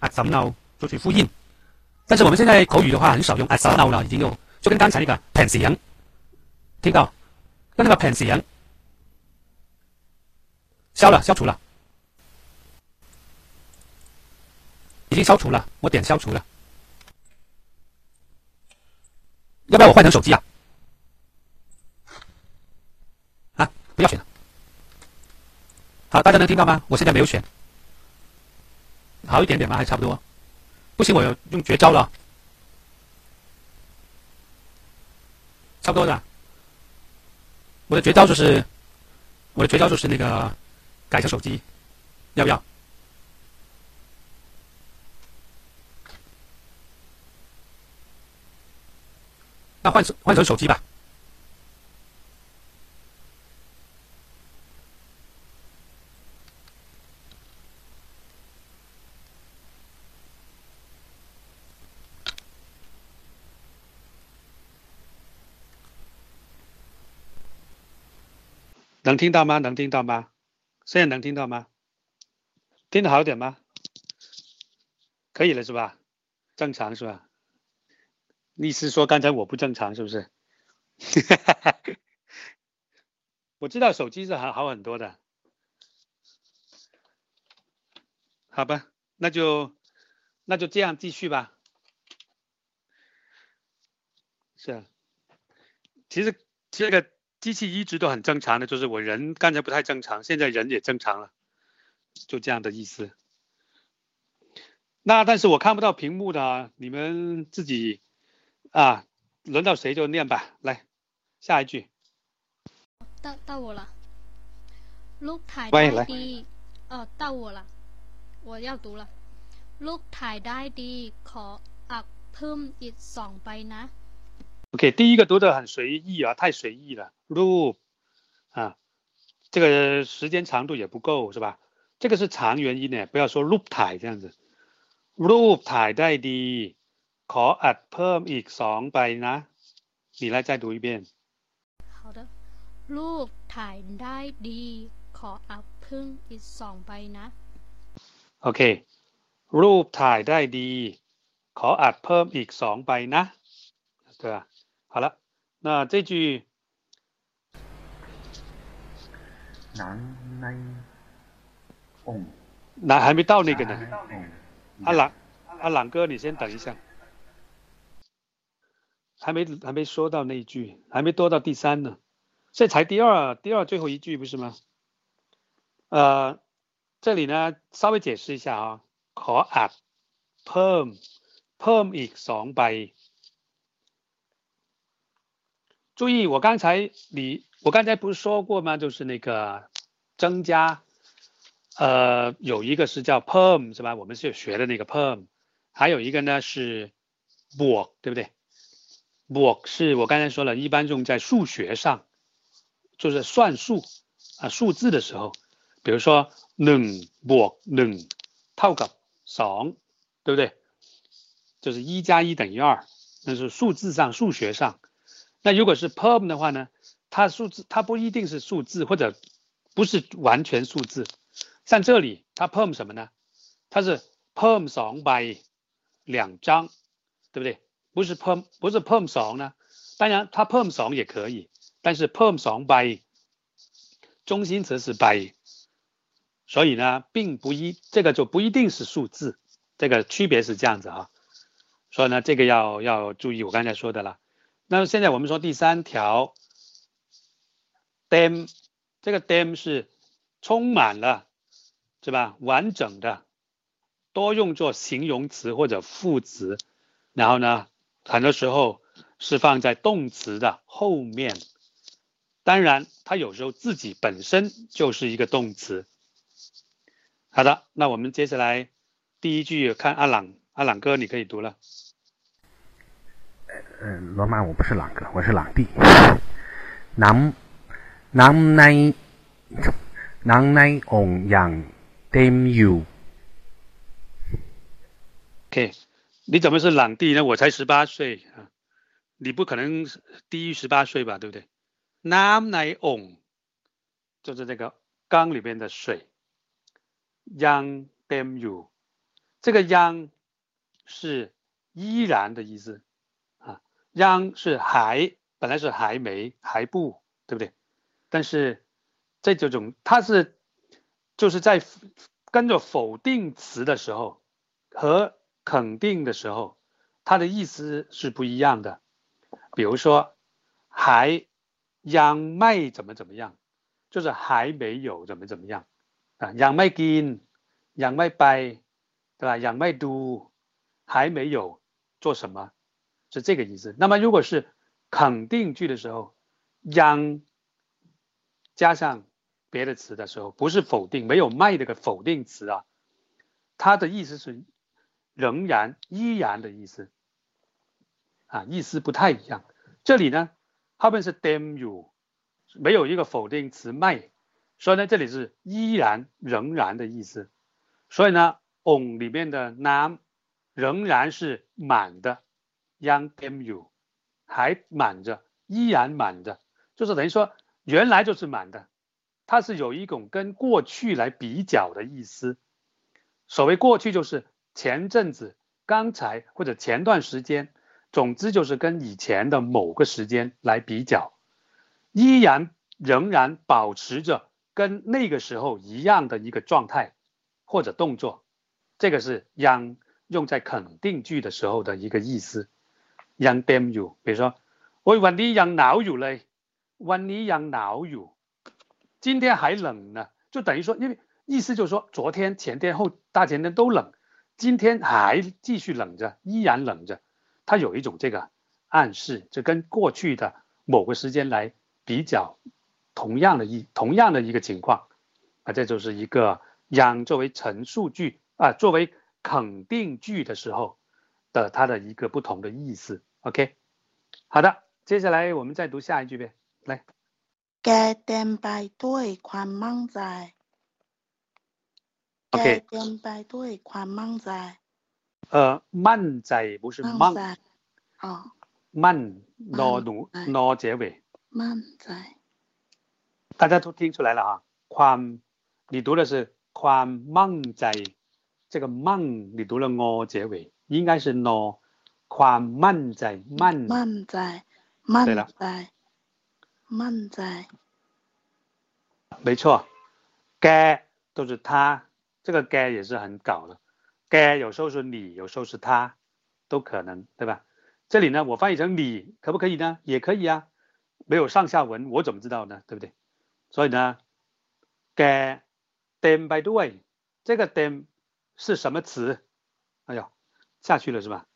啊，some now 去复印，但是我们现在口语的话很少用啊，some now 了，已经用，就跟刚才那个 pencil，听到，跟那个 pencil 消了消除了，已经消除了，我点消除了。要不要我换成手机啊？啊，不要选。好，大家能听到吗？我现在没有选。好一点点吧？还差不多。不行，我要用绝招了，差不多的。我的绝招就是，我的绝招就是那个改成手机，要不要？那换换成手机吧。能听到吗？能听到吗？现在能听到吗？听得好点吗？可以了是吧？正常是吧？你是说刚才我不正常是不是？我知道手机是好好很多的，好吧，那就那就这样继续吧。是啊，其实这个机器一直都很正常的，就是我人刚才不太正常，现在人也正常了，就这样的意思。那但是我看不到屏幕的啊，你们自己啊，轮到谁就念吧。来，下一句。到到我了。ลูกถ่าย ไว้ ได้ 来 ดีเออ到我了我要读了ลูกถ่ายได้ดี ขออักเพิ่มอีกสองใบนะ OK，第一个读的很随意啊，太随意了。 loop 啊，这个时间长度也不够是吧？这个是长元音呢，不要说 loop ถ่าย这样子。loop ถ่ายได้ดี ขออัดเพิ่มอีกสองใบนะ。你来再读一遍。好的ลูกถ่ายได้ดี ขออักเพิ่มอีกสองใบนะ OK，รูปถ่ายได้ดี ขออัดเพิ่มอีกสองใบนะ对吧？好了，那这句 นั้นในองค์ 哪还没到那个呢？องค์ 阿朗，阿朗哥，你先等一下，还没还没说到那一句，还没多到第三呢，这才第二第二最后一句不是吗？呃，这里呢稍微解释一下啊，ขออัดเพิ่มเพิ่มอีกสองใบ。注意，我刚才你 我刚才不是说过吗？就是那个增加，呃，有一个是叫 perm 是吧？我们是有学的那个 perm，还有一个呢是 book，对不对？book 是我刚才说了，一般用在数学上，就是算数啊数字的时候，比如说ห book หเท่ากับส对不对？就是一加一等于二，那是数字上数学上。那如果是 perm 的话呢， 它数字它不一定是数字，或者不是完全数字。像这里它 perm 什么呢？它是 perm 2 by 两张，对不对？不是 perm 不是 perm 2呢？当然它 perm 2也可以，但是 perm 2 by 中心词是 by，所以呢，并不一这个就不一定是数字，这个区别是这样子哈。所以呢，这个要要注意我刚才说的了。那么现在我们说第三条，dam，这个 dam 是充满了，是吧？完整的，多用作形容词或者副词，然后呢，很多时候是放在动词的后面。当然，它有时候自己本身就是一个动词。好的，那我们接下来第一句看阿朗，阿朗哥你可以读了。呃，罗马我不是朗哥，我是朗弟。น้ 南奶，南奶翁羊点乳。OK，你怎么是朗弟呢？我才十八岁啊，你不可能低于十八岁吧，对不对？南奶翁就是那个缸里面的水，羊点乳。这个羊是依然的意思啊，羊是还，本来是还没、还不，对不对？但是这这种它是就是在跟着否定词的时候和肯定的时候，它的意思是不一样的。比如说还央麦怎么怎么样，就是还没有怎么怎么样啊，央麦金，央麦拜，对吧？央麦都还没有做什么。是这个意思。那么如果是肯定句的时候，央加上别的词的时候，不是否定，没有卖这个否定词啊，它的意思是仍然、依然的意思啊，意思不太一样。这里呢，后面是 damn you，没有一个否定词卖，所以呢，这里是依然、仍然的意思。所以呢，on 里面的 nam 仍然是满的。Young damn you，还满着，依然满着，就是等于说原来就是满的，它是有一种跟过去来比较的意思。所谓过去，就是前阵子、刚才或者前段时间，总之就是跟以前的某个时间来比较，依然仍然保持着跟那个时候一样的一个状态或者动作。这个是让用在肯定句的时候的一个意思。让 damn you，比如说，我问你让哪有嘞？วอยู่เลยวันนี้ยังหนาวอยู่今天还冷呢就等于说因为意思就是说昨天前天后大前天都冷今天还继续冷着依然冷着它有一种这个暗示就跟过去的某个时间来比较同样的一同样的一个情况啊这就是一个yang作为陈述句啊作为肯定句的时候的它的一个不同的意思 OK，好的，接下来我们再读下一句呗， 来。แกเต็มไปด้วยความมั่นใจ OK，แกเต็มไปด้วยความมั่นใจ呃，มั่นใจ不是มั่ใจ哦มั่นนอหนูนอ结尾มั่นใจ大家都听出来了啊，ความ你读的是ความมั่นใจ这个มั่你读了哦结尾应该是 no ความมั่นใจมั่นมั่นใจมั่นใจ 慢在。没错，该都是他，这个该也是很搞的，该有时候是你，有时候是他，都可能，对吧？这里呢，我翻译成你可不可以呢？也可以啊，没有上下文，我怎么知道呢？对不对？所以呢，该 them by the way，这个 them 是什么词？哎呦，下去了是吧？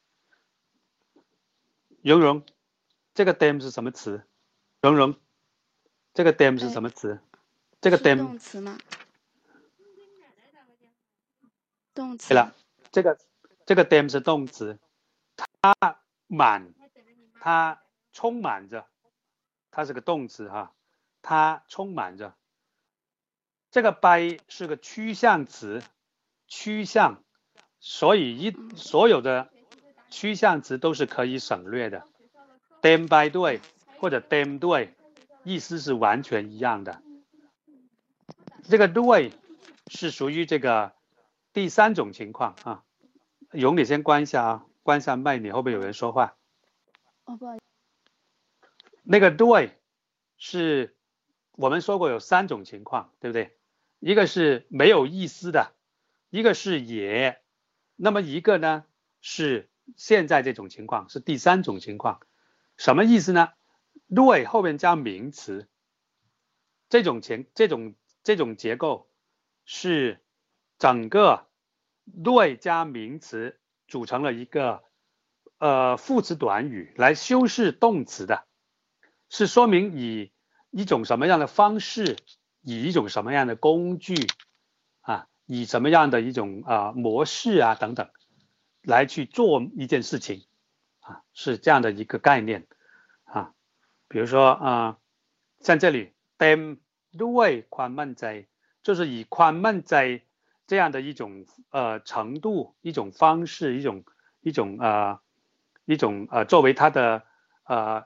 蓉蓉，这个 them 是什么词？蓉蓉，这个 dam 是什么词？这个 dam 动词吗？动词。对了，这个这个 dam 是动词，它满，它充满着，它是个动词哈，它充满着。这个 by 是个趋向词，趋向，所以一所有的趋向词都是可以省略的。dem by 对或者 dem 对，意思是完全一样的。这个对是属于这个第三种情况啊。勇，你先关一下啊，关一下麦，你后边有人说话？哦，不好意思。那个 doy 是我们说过有三种情况，对不对？一个是没有意思的，一个是也，那么一个呢是现在这种情况是第三种情况，什么意思呢？对后面加名词，这种前这种这种结构是整个对加名词组成了一个呃副词短语来修饰动词的，是说明以一种什么样的方式。以一种什么样的工具啊，以什么样的一种啊模式啊等等，来去做一件事情啊，是这样的一个概念。比如说啊，像这里 dem 对宽慢在，就是以宽慢在这样的一种呃程度、一种方式、一种一种呃一种呃作为它的呃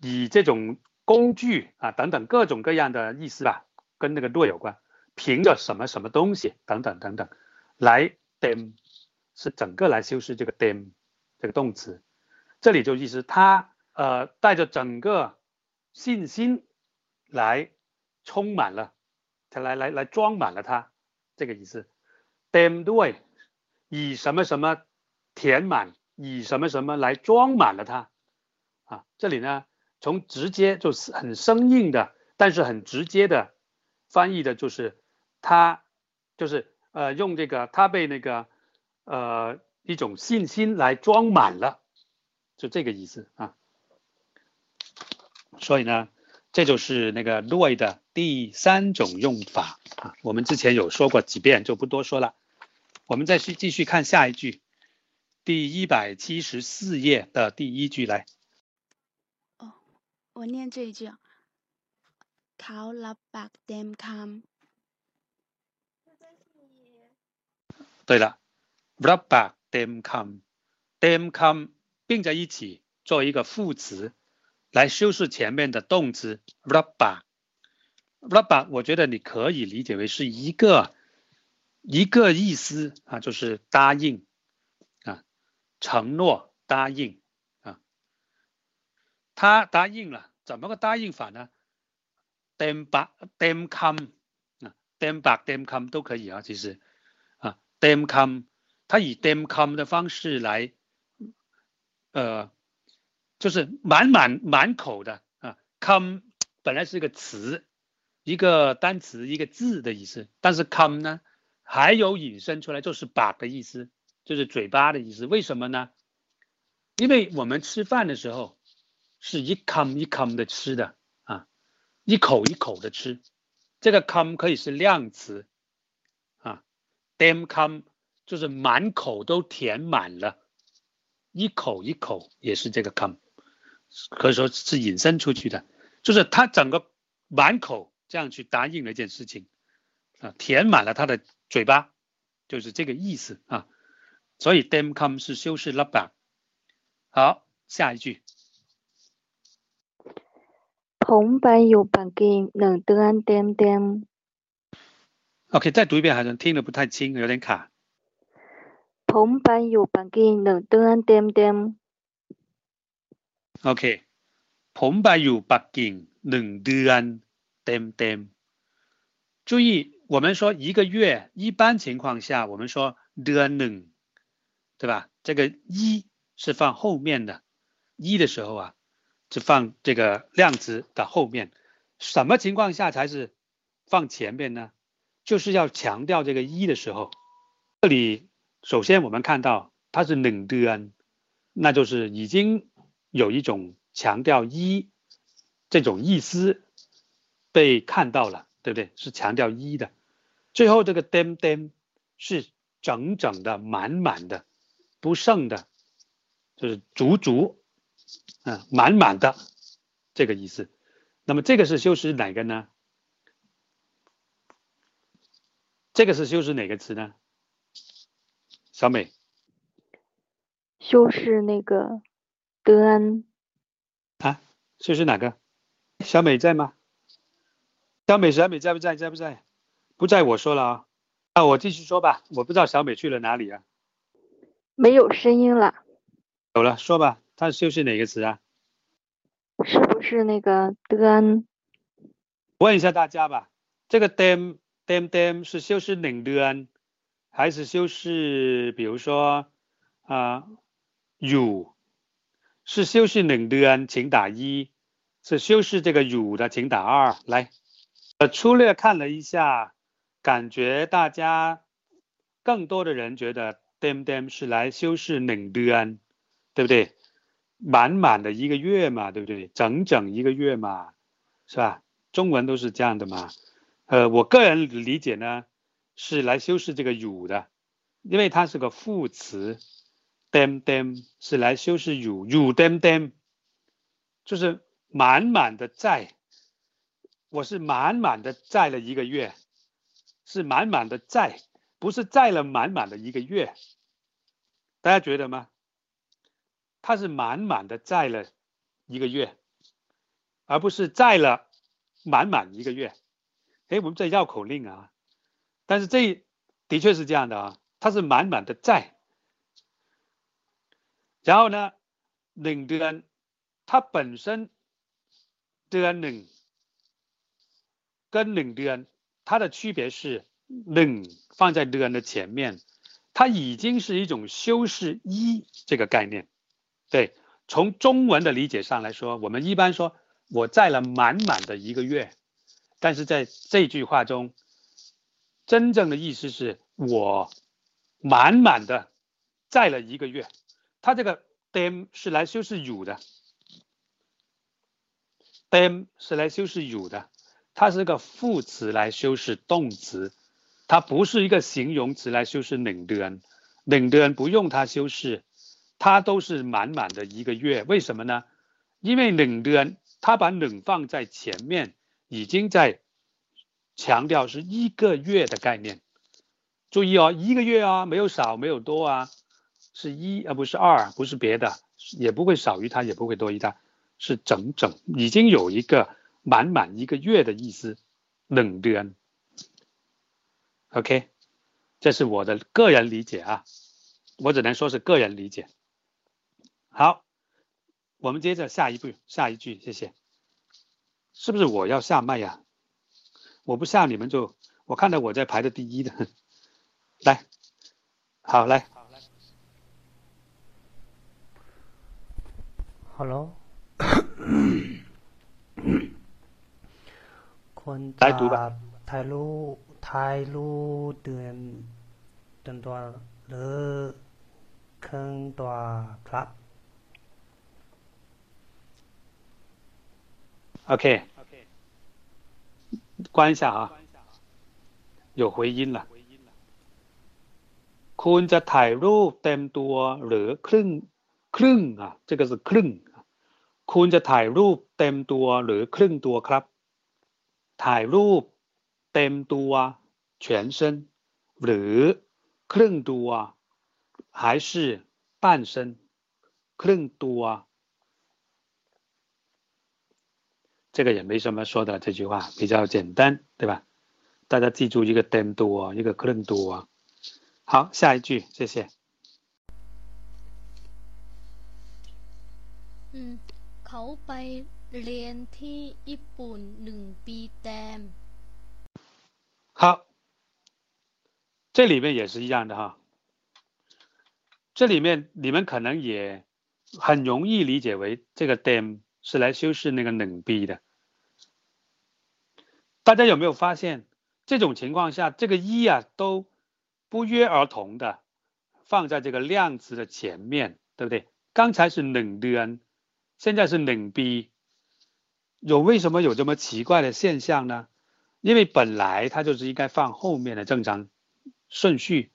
以这种。工具啊，等等各种各样的意思吧，跟那个对有关。凭着什么什么东西等等等等，来 dem 是整个来修饰这个 dem 这个动词。这里就意思它呃带着整个信心来充满了，它来来来装满了它这个意思。dem 对以什么什么填满，以什么什么来装满了它啊。这里呢。从直接就是很生硬的，但是很直接的翻译的就是他就是呃用这个他被那个呃一种信心来装满了，就这个意思啊。所以呢，这就是那个 noi 的第三种用法啊。我们之前有说过几遍，就不多说了。我们再去继续看下一句，第一百七十四页的第一句来。哦，我念这一句啊。เ拉巴ลบ come。对了，ลบปาก them come，them come 并在一起做一个副词。来修饰前面的动词，Rubber。Rubber，我觉得你可以理解为是一个，一个意思，啊，就是答应。啊，承诺，答应。啊。他答应了，怎么个答应法呢？Damn back，Damn come。啊，Damn back，Damn come 都可以啊，其实。啊，Damn come。他以 Damn come 的方式来。呃。就是满满满口的啊，come 本来是一个词，一个单词，一个字的意思，但是 come 呢，还有引申出来就是把的意思，就是嘴巴的意思。为什么呢？因为我们吃饭的时候。是一 come 一 come 的吃的啊，一口一口的吃，这个 come 可以是量词啊，dem come 就是满口都填满了，一口一口也是这个 come，可以说是引申出去的，就是他整个满口这样去答应了一件事情，啊，填满了他的嘴巴，就是这个意思啊。所以 them come 是修饰了吧？好，下一句。红白有半根，能得安点点。OK，再读一遍，好像听得不太清，有点卡。红白有半根，能得安点点。หนึ่งเดือนเต็มๆ OK，ผมไปอยู่ปักกิ่งหนึ่งเดือนเต็มๆ。注意，我们说一个月，一般情况下，我们说 的能，对吧？这个一是放后面的，一的时候啊，就放这个量词的后面。什么情况下才是放前面呢？就是要强调这个一的时候。这里首先我们看到它是冷的，那就是已经 有一种强调一这种意思被看到了，对不对？是强调一的。最后这个 dem dem 是整整的、满满的、不剩的，就是足足，嗯，满满的这个意思。那么这个是修饰哪个呢？这个是修饰哪个词呢？小美，修饰那个德安啊，修饰哪个？小美在吗？小美，小美在不在？在不在？不在我说了啊，那我继续说吧。我不知道小美去了哪里啊？没有声音了。有了，说吧。它修饰哪个词啊？是不是那个德安？问一下大家吧，这个 dem dem dem 是修饰哪德安？还是修饰，比如说啊，you 是修饰哪的，请打一；是修饰这个乳的，请打二。来，呃，粗略看了一下，感觉大家更多的人觉得 dem dem 是来修饰哪的，对不对？满满的一个月嘛，对不对？整整一个月嘛，是吧？中文都是这样的嘛。呃，我个人理解呢。是来修饰这个乳的，因为它是个副词，dem dem 是来修饰 you，you dem dem 就是满满的在，我是满满的在了一个月，是满满的在，不是在了满满的一个月，大家觉得吗？它是满满的在了一个月，而不是在了满满一个月。哎，我们在绕口令啊。但是这的确是这样的啊，它是满满的在。然后呢，冷的它本身的冷跟冷的它的区别是冷放在的的前面，它已经是一种修饰一这个概念。对，从中文的理解上来说，我们一般说我在了满满的一个月，但是在这句话中。真正的意思是我满满的在了一个月，它这个 dem 是来修饰 you 的，dem 是来修饰乳的，它是个副词来修饰动词，它不是一个形容词来修饰冷的人，冷的人不用它修饰，它都是满满的一个月，为什么呢？因为冷的人他把冷放在前面，已经在。强调是一个月的概念，注意哦，一个月啊，没有少，没有多啊，是一而不是二，不是别的，也不会少于它，也不会多于它，是整整已经有一个满满一个月的意思，冷的。OK，这是我的个人理解啊，我只能说是个人理解。好，我们接着下一步，下一句，谢谢。是不是我要下麦呀？我不下你们就，我看到我在排的第一的，来，好来，好喽，คน来读吧。ถ่ายรูปถ่ายรูปเดือนเดือนตัวหรือครึ่งตัวครับ OK。关一下啊，有回音了。คุณจะถ่ายรูปเต็มตัวหรือครึ่งครึ่ง啊，这个是ครึ่ง คุณจะถ่ายรูปเต็มตัวหรือครึ่งตัวครับถ่ายรูปเต็มตัว全身หรือครึ่งตัว还是半身ครึ่งตัว这个也没什么说的，这句话比较简单，对吧？大家记住一个 dem 多，一个 clen 多。好，下一句，谢谢。 เขาไปเรียนที่ญี่ปุ่นหนึ่งปีแต้ม。好，这里面也是一样的哈， 这里面你们可能也很容易理解为这个 dem 是来修饰那个冷 b 的。大家有没有发现，这种情况下，这个一啊都不约而同的放在这个量词的前面，对不对？刚才是冷 d 现在是领 b，有为什么有这么奇怪的现象呢？因为本来它就是应该放后面的正常顺序，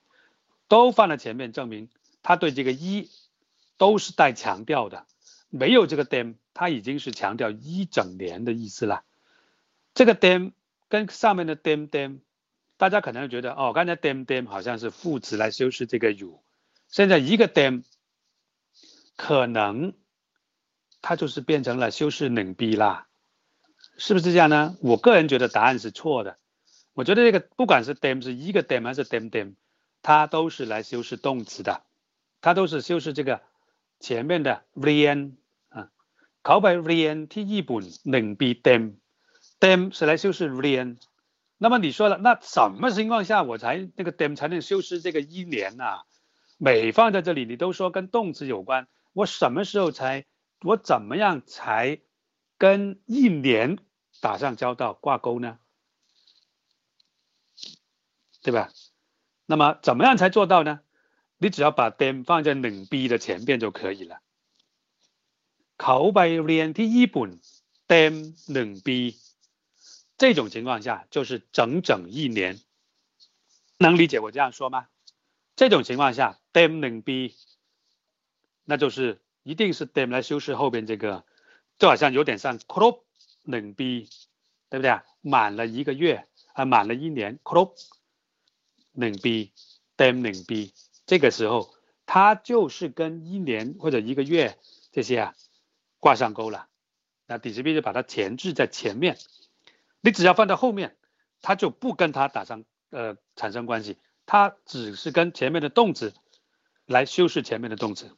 都放在前面，证明它对这个一都是带强调的。没有这个 dem，它已经是强调一整年的意思了。这个 dem 跟上面的 dem dem，大家可能觉得哦，刚才 dem dem 好像是副词来修饰这个 you，现在一个 dem 可能它就是变成了修饰冷 b 啦，是不是这样呢？我个人觉得答案是错的。我觉得这个不管是 dem 是一个 dem 还是 dem dem，它都是来修饰动词的，它都是修饰这个前面的 rean。考by rean ที่ญี่ปุ่นหนึ่งปีเต็มเต็ม是来修饰 rean。那么你说了，那什么情况下我才那个 dem 才能修饰这个一年呢？每放在这里，你都说跟动词有关，我什么时候才 我怎么样才跟一年打上交道挂钩呢？对吧？那么怎么样才做到呢？你只要把 dem 放在冷 b 的前边就可以了。考ไปเรียนที่ญี่ปุ่นเต็มหนึ่งปี这种情况下就是整整一年，能理解我这样说吗？这种情况下เต็มหนึ่งปี那就是 一定是 them 来修饰后边这个，就好像有点像 crop 冷 b，，对不对啊？满了一个月啊，满了一年 crop 冷逼 them 冷 b，，这个时候它就是跟一年或者一个月这些啊挂上钩了。那底语币就把它前置在前面，你只要放到后面，它就不跟它打上呃产生关系，它只是跟前面的动词来修饰前面的动词。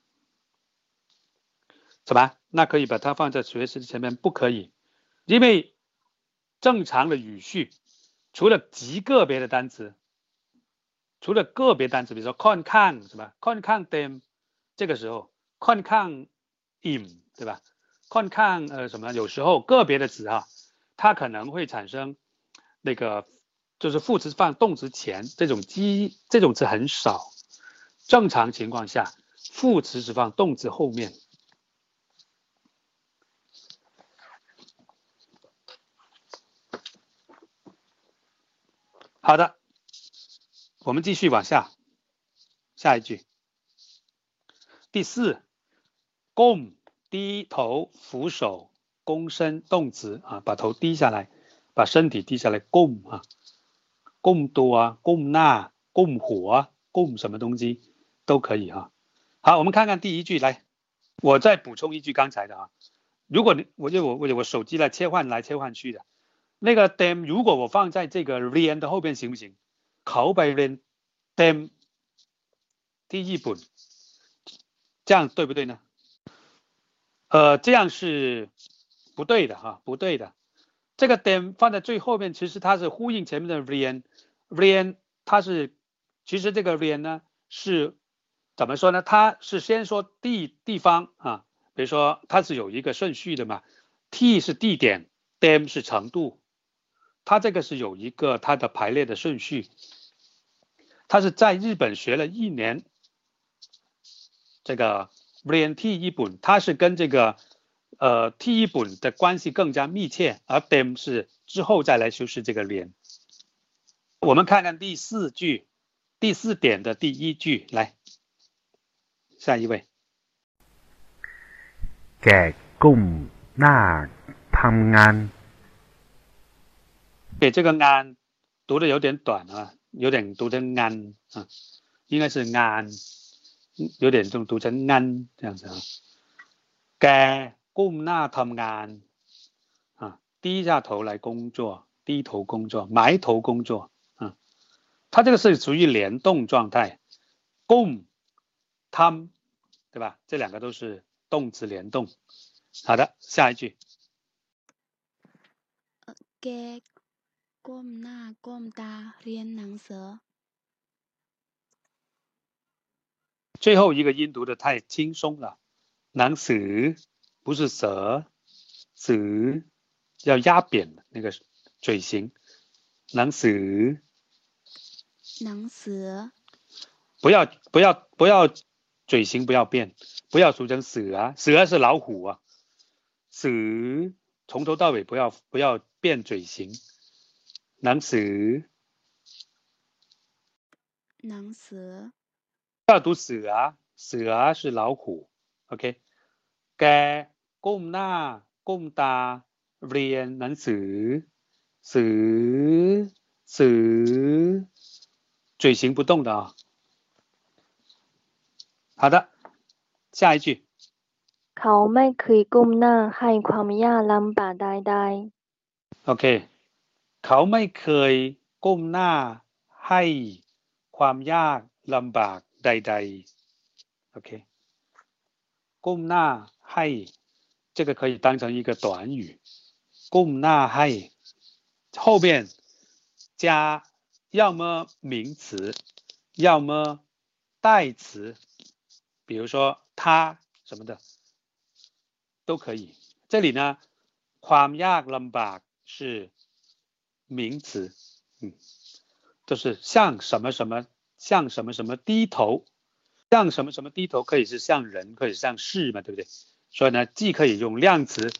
什么？那可以把它放在学习前面？不可以，因为正常的语序除了极个别的单词，除了个别单词，比如说 con can 是吧？con can them，这个时候 con can him 对吧？看看呃什么？有时候个别的词哈，它可能会产生那个就是副词放动词前，这种基这种词很少。正常情况下，副词是放动词后面。好的，我们继续往下，下一句，第四供。低头扶手，躬身，动词啊，把头低下来，把身体低下来，弓啊，弓多啊，弓那，弓火啊，弓什么东西都可以啊。好，我们看看第一句来，我再补充一句刚才的啊。如果你我就我我我手机来切换来切换去的，那个 dem 如果我放在这个 rean 的后边行不行？口碑 rean dem 第一本，这样对不对呢？呃，这样是不对的哈，不对的。这个 dem 放在最后面，其实它是呼应前面的 rean，rean 它是其实这个 rean 呢是怎么说呢？它是先说地地方啊，比如说它是有一个顺序的嘛，t 是地点，dem 是程度，它这个是有一个它的排列的顺序。它是在日本学了一年这个。连 T 一本，它是跟这个呃 T 一本的关系更加密切，而 them 是之后再来修饰这个连。我们看看第四句，第四点的第一句，来，下一位。แกก้มหน้าทำงาน。 给这个安读的有点短啊，有点读成安啊，应该是安。有点这种读成安这样子啊，该ก้那他们安啊，低下头来工作，低头工作，埋头工作啊，它这个是属于联动状态，ก้他们对吧？这两个都是动词联动。好的，下一句。แก ก้มหน้าก้มตาเรียนหนังสือ 最后一个音读的太轻松了，能死不是蛇，死要压扁那个嘴型，能死能蛇不要不要不要嘴型不要变，不要读成死啊，蛇是老虎啊，死从头到尾不要不要变嘴型， 能死能蛇不要读死啊，死啊是老虎，OK，แกก้มหน้าก้มตาเรียนหนังสือสือสือ嘴型不动的啊。好的，下一句 เขาไม่เคยก้มหน้าให้ความยากลำบากใด OK， เขาไม่เคยก้มหน้าให้ความยากลำบากใดๆ OK，ก้มหน้าให้这个可以当成一个短语，ก้มหน้าให้后面加要么名词，要么代词，比如说他什么的都可以。这里呢，ความยากลำบาก是 名词，嗯，就是向什么什么向什么什么低头，向什么什么低头可以是向人，可以是向事嘛，对不对？所以呢，既可以用量词，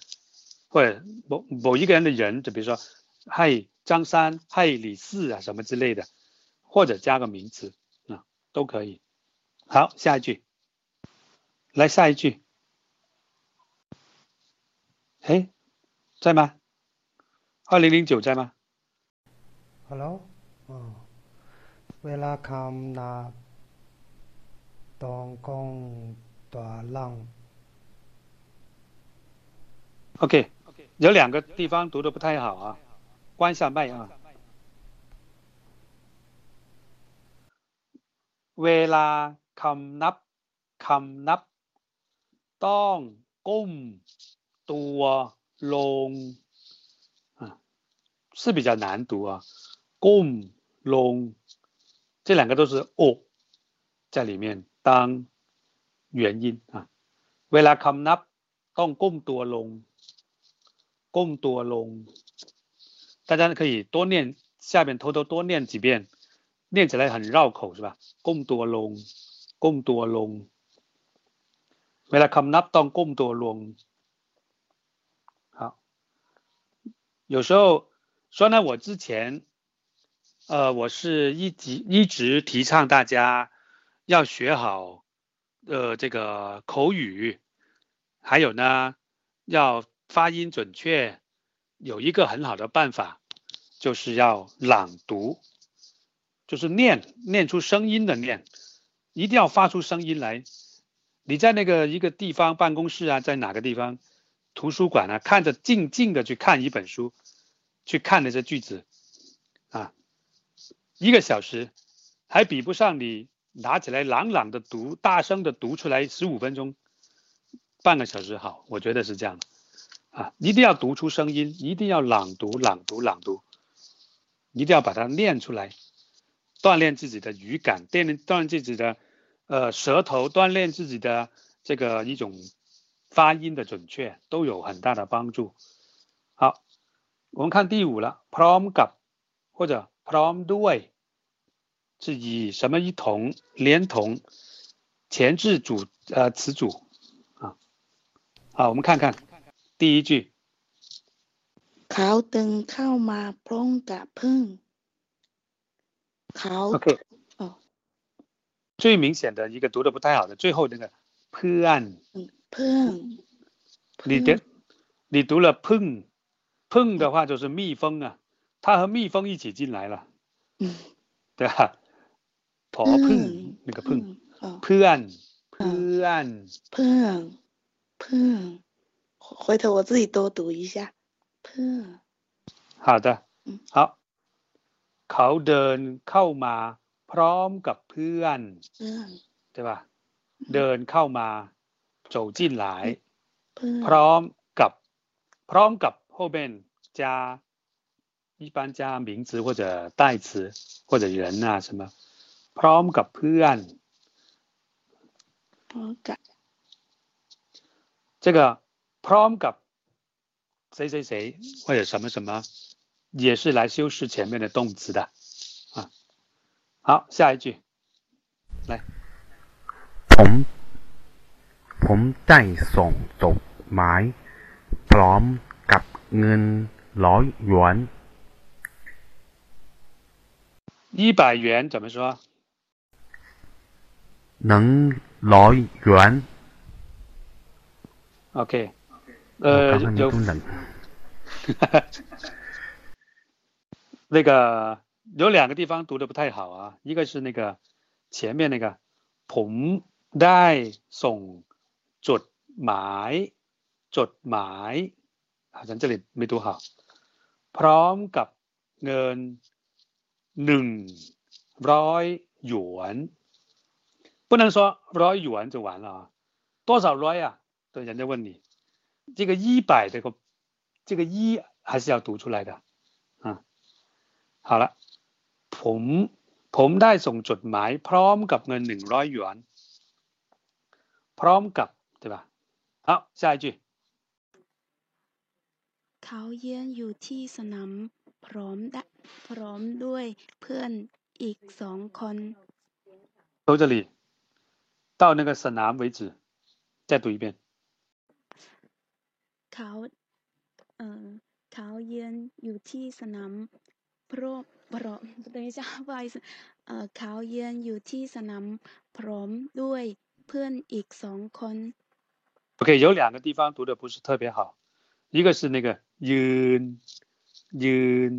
或者某某一个人的人，就比如说嗨张三、嗨李四啊什么之类的，或者加个名词啊，都可以。好，下一句，来下一句。哎，在吗？二零零九在吗？ฮัลโหลอ๋อเวลาคำนับต้องกงตัวหลัง OK，有两个地方读的不太好啊，关一下麦啊。เวลาคำนับคำนับ ต้องก้มตัวลง啊，是比较难读啊。 ก้ลง这两个都是 o 在里面当元音啊。เวลาคำนับต้องก้มตัวลงก้มตัวลง，大家可以多念，下面偷偷多念几遍，念起来很绕口是吧？ก้มตัวลงก้มตัวลงเวลาคำนับต้องก้มตัวลง。好，有时候说呢，我之前， 呃，我是一直一直提倡大家要学好，呃，这个口语，还有呢，要发音准确，有一个很好的办法，就是要朗读，就是念念出声音的念，一定要发出声音来。你在那个一个地方办公室啊，在哪个地方图书馆啊，看着静静的去看一本书，去看那些句子，一个小时还比不上你拿起来朗朗的读，大声的读出来十五分钟，半个小时好，我觉得是这样的。啊，一定要读出声音，一定要朗读、朗读、朗读，一定要把它念出来，锻炼自己的语感，锻炼锻炼自己的呃舌头，锻炼自己的这个一种发音的准确，都有很大的帮助。好，我们看第五了 p r o m กับ或者 p r o m ด้วย是以什么一同、连同前置主呃词组啊。好，我们看看。第一句 เขาตึงเข้ามาพร้อมกับพึ่ง เขา ，OK，哦，最明显的一个读的不太好的，最后那个 p a n 嗯，พึ่ง 你的你读了พึ่พึ่的话就是蜜蜂啊， 它和蜜蜂一起进来了，嗯，对吧？ผอพึ่ง那个พึ่ง 哦， เพื่อนเพื่อน พึ่งพึ่ง回头我自己多读一下，พึ่ง 好的嗯，好，เขาเดินเข้ามาพร้อมกับเพื่อน พึ่ง 对吧？เดินเข้ามา走进来， พึ่ง พร้อมกับพร้อมกับ后面加 一般加名词或者代词或者人啊什么，พร้อมกับเพื่อน พร้อมกับ这个 prom กับ谁谁谁或者什么什么，也是来修饰前面的动词的啊。好，下一句，来， ผมผมได้ส่งจดหมาย พร้อมกับเงินร้อยหยวน 一百元怎么说？ หนึ่งร้อยหยวน OK， 我 呃，刚刚没有读冷那个有两个地方读的不太好啊，一个是那个前面那个ผมได้ส่งจดหมายจดหมาย好像这里没读好พร้อมกับเงิน หนึ่งร้อยหยวน不能说ร้อยหยวน就完了啊多少ร้อย啊对人家问你这个一百这个这个一还是要读出来的啊好了ผมผมได้ส่งจดหมายพร้อมกับเงินหนึ่งร้อยหยวนพร้อมกับ对吧好下一句 เขาเยือนอยู่ที่สนาม พร้อมดะพร้อมด้วยเพื่อนอีกสองคน 从这里到那个沈南为止再读一遍 เขาเอ่อเขาเยือนอยู่ที่สนามพร้อมพร้อม等一下不好意思เอ่อเขาเยือนอยู่ที่สนามพร้อมด้วยเพื่อนอีกสองคน OK，有两个地方读的不是特别好，一个是那个ยืน ยืน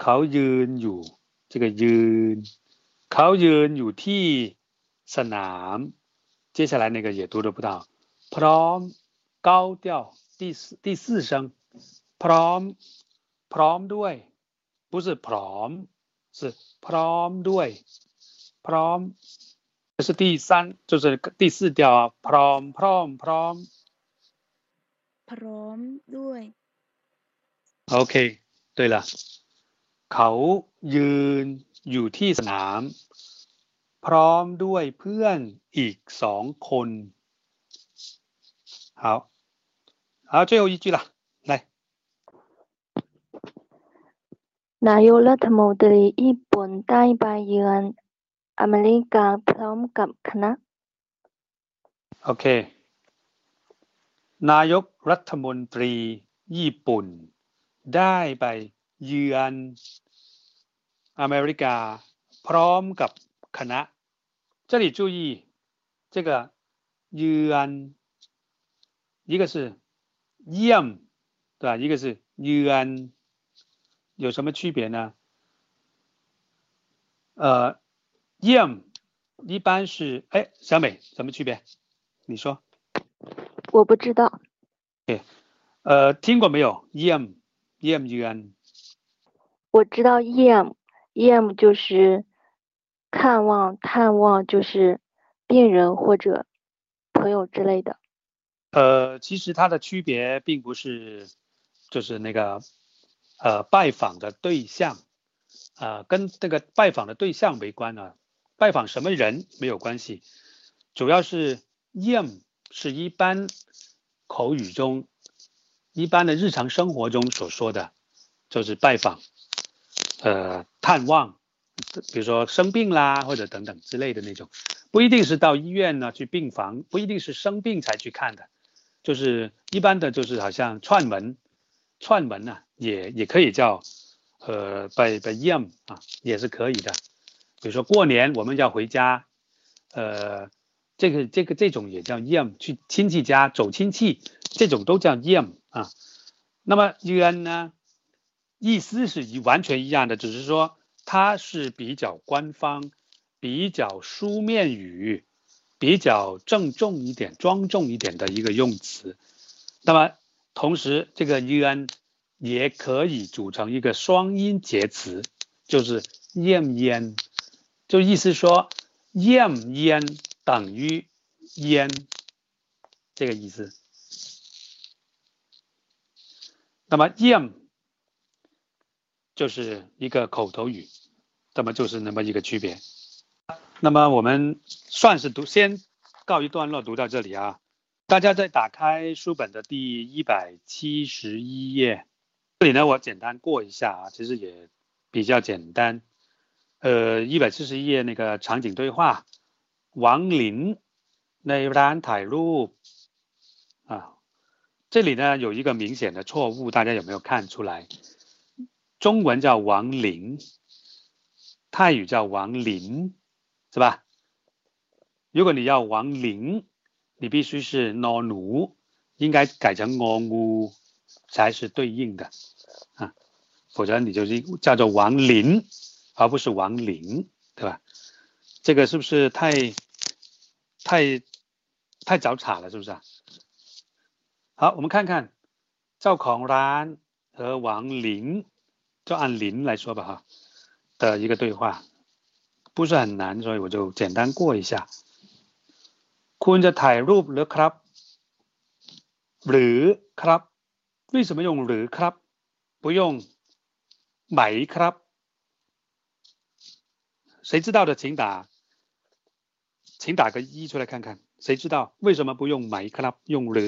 เขายืนอยู่这个ยืนเขายืนอยู่ที่สนาม接下来那个也读的不太好พร้อม高调第四第四声พร้อมพร้อมด้วย不是พร้อม是พร้อมด้วยพร้อม这是第三，就是第四调啊，prom prom prom。 พร้อมด้วย OK，对了，เขายืนอยู่ที่สนาม พร้อมด้วยเพื่อนอีกสองคน好，好，最后一句了，来， นายกรัฐมนตรีญี่ปุ่นได้ไปเยือนอเมริกาพร้อมกับคณะ OK，นายกรัฐมนตรีญี่ปุ่น ได้ไปเยือนอเมริกา พร้อมกับคณะ这里注意这个เยือน一个是เยี่ยม对吧？一个是เยือน有什么区别呢？呃，เยี่ยม一般是哎，小美什么区别？你说，我不知道，呃，听过没有？เยี่ยม เยี่ยมเยือน 我知道 em em 就是看望探望，就是病人或者朋友之类的。呃，其实它的区别并不是，就是那个呃拜访的对象，呃，跟这个拜访的对象没关啊，拜访什么人没有关系，主要是 em 是一般口语中、 一般的日常生活中所说的，就是拜访，呃，探望，比如说生病啦或者等等之类的那种，不一定是到医院呢去病房，不一定是生病才去看的。就是一般的，就是好像串门，串门呢、也也可以叫，呃，by by yam 啊，也是可以的。比如说过年我们要回家，呃，这个这个这种也叫 yam，去亲戚家走亲戚，这种都叫 yam 啊。那么 un 呢，意思是一完全一样的，只是说它是比较官方、比较书面语。比较郑重一点、庄重一点的一个用词。那么同时，这个 un 也可以组成一个双音节词，就是 yam yan，就意思说 yam yan 等于 yan 这个意思。那么 yam 就是一个口头语，那么就是那么一个区别。那么我们算是读先 告一段落，读到这里啊。大家再打开书本的第一百七十一页，这里呢我简单过一下啊，其实也比较简单。呃，一百七十一页那个场景对话，王林ในร้านถ่ายรูป啊， 这里呢有一个明显的错误，大家有没有看出来？中文叫王林，泰语叫王林，是吧？如果你要王林，你必须是 no 奴，应该改成 o 乌才是对应的啊，否则你就是叫做王林，而不是王林，对吧？这个是不是太太太早岔了？是不是啊？好，我们看看赵孔然和王林，就按林来说吧哈的一个对话，不是很难，所以我就简单过一下。คุณจะถ่ายรูปหรือครับ หรือครับ为什么用หรือครับ不用ไหมครับ谁知道的请打请打个一出来看看谁知道为什么不用ไหมครับ用หรื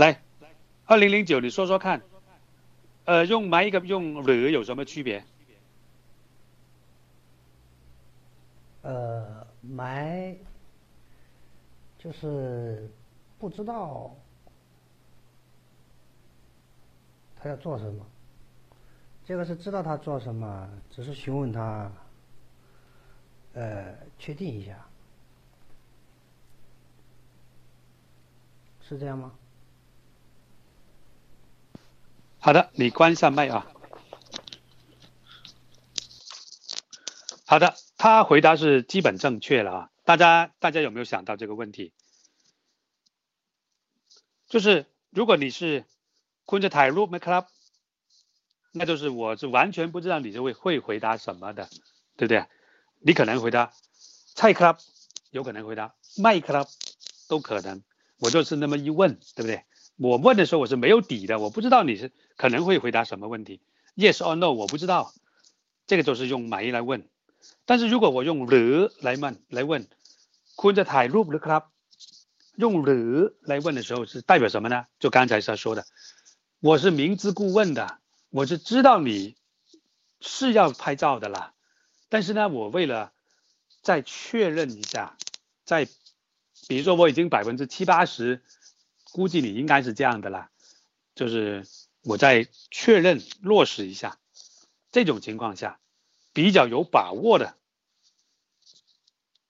来，二零零九，你说说看，呃，用埋一个用了有什么区别？呃，埋就是不知道他要做什么，这个是知道他做什么，只是询问他，呃，确定一下，是这样吗？好的，你关上麦啊。好的，他回答是基本正确了啊。大家大家有没有想到这个问题？就是如果你是坤着台入 m club，那就是我是完全不知道你是会会回答什么的，对不对？你可能回答菜 club，有可能回答麦 club，都可能。我就是那么一问，对不对？我问的时候我是没有底的，我不知道你是可能会回答什么问题，yes or no，我不知道，这个就是用买来问。但是如果我用了来问来问，คุณจะถ่ายรูปหรือครับ？用了来问的时候是代表什么呢？就刚才他说的，我是明知故问的，我是知道你是要拍照的啦。但是呢，我为了再确认一下，再比如说我已经百分之七八十。 估计你应该是这样的啦，就是我再确认落实一下，这种情况下比较有把握的，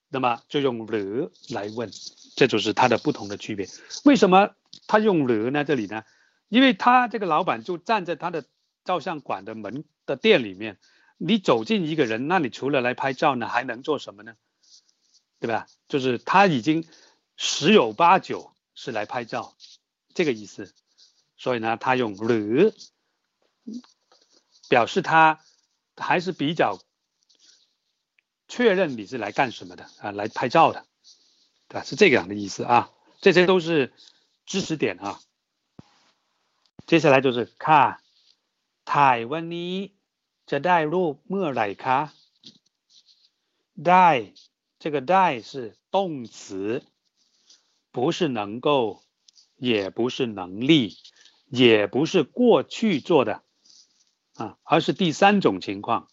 那么就用了来问，这就是它的不同的区别。为什么他用了呢？这里呢，因为他这个老板就站在他的照相馆的门的店里面，你走进一个人，那你除了来拍照呢，还能做什么呢？对吧？就是他已经十有八九。是来拍照，这个意思，所以呢，他用了表示他还是比较确认你是来干什么的啊，来拍照的，对吧？是这个样的意思啊，这些都是知识点啊。接下来就是看ถ่ายวันนี้จะได้รูปเมื่อไหร่คะได้这个ได้是动词。 不是能够，也不是能力，也不是过去做的啊，而是第三种情况，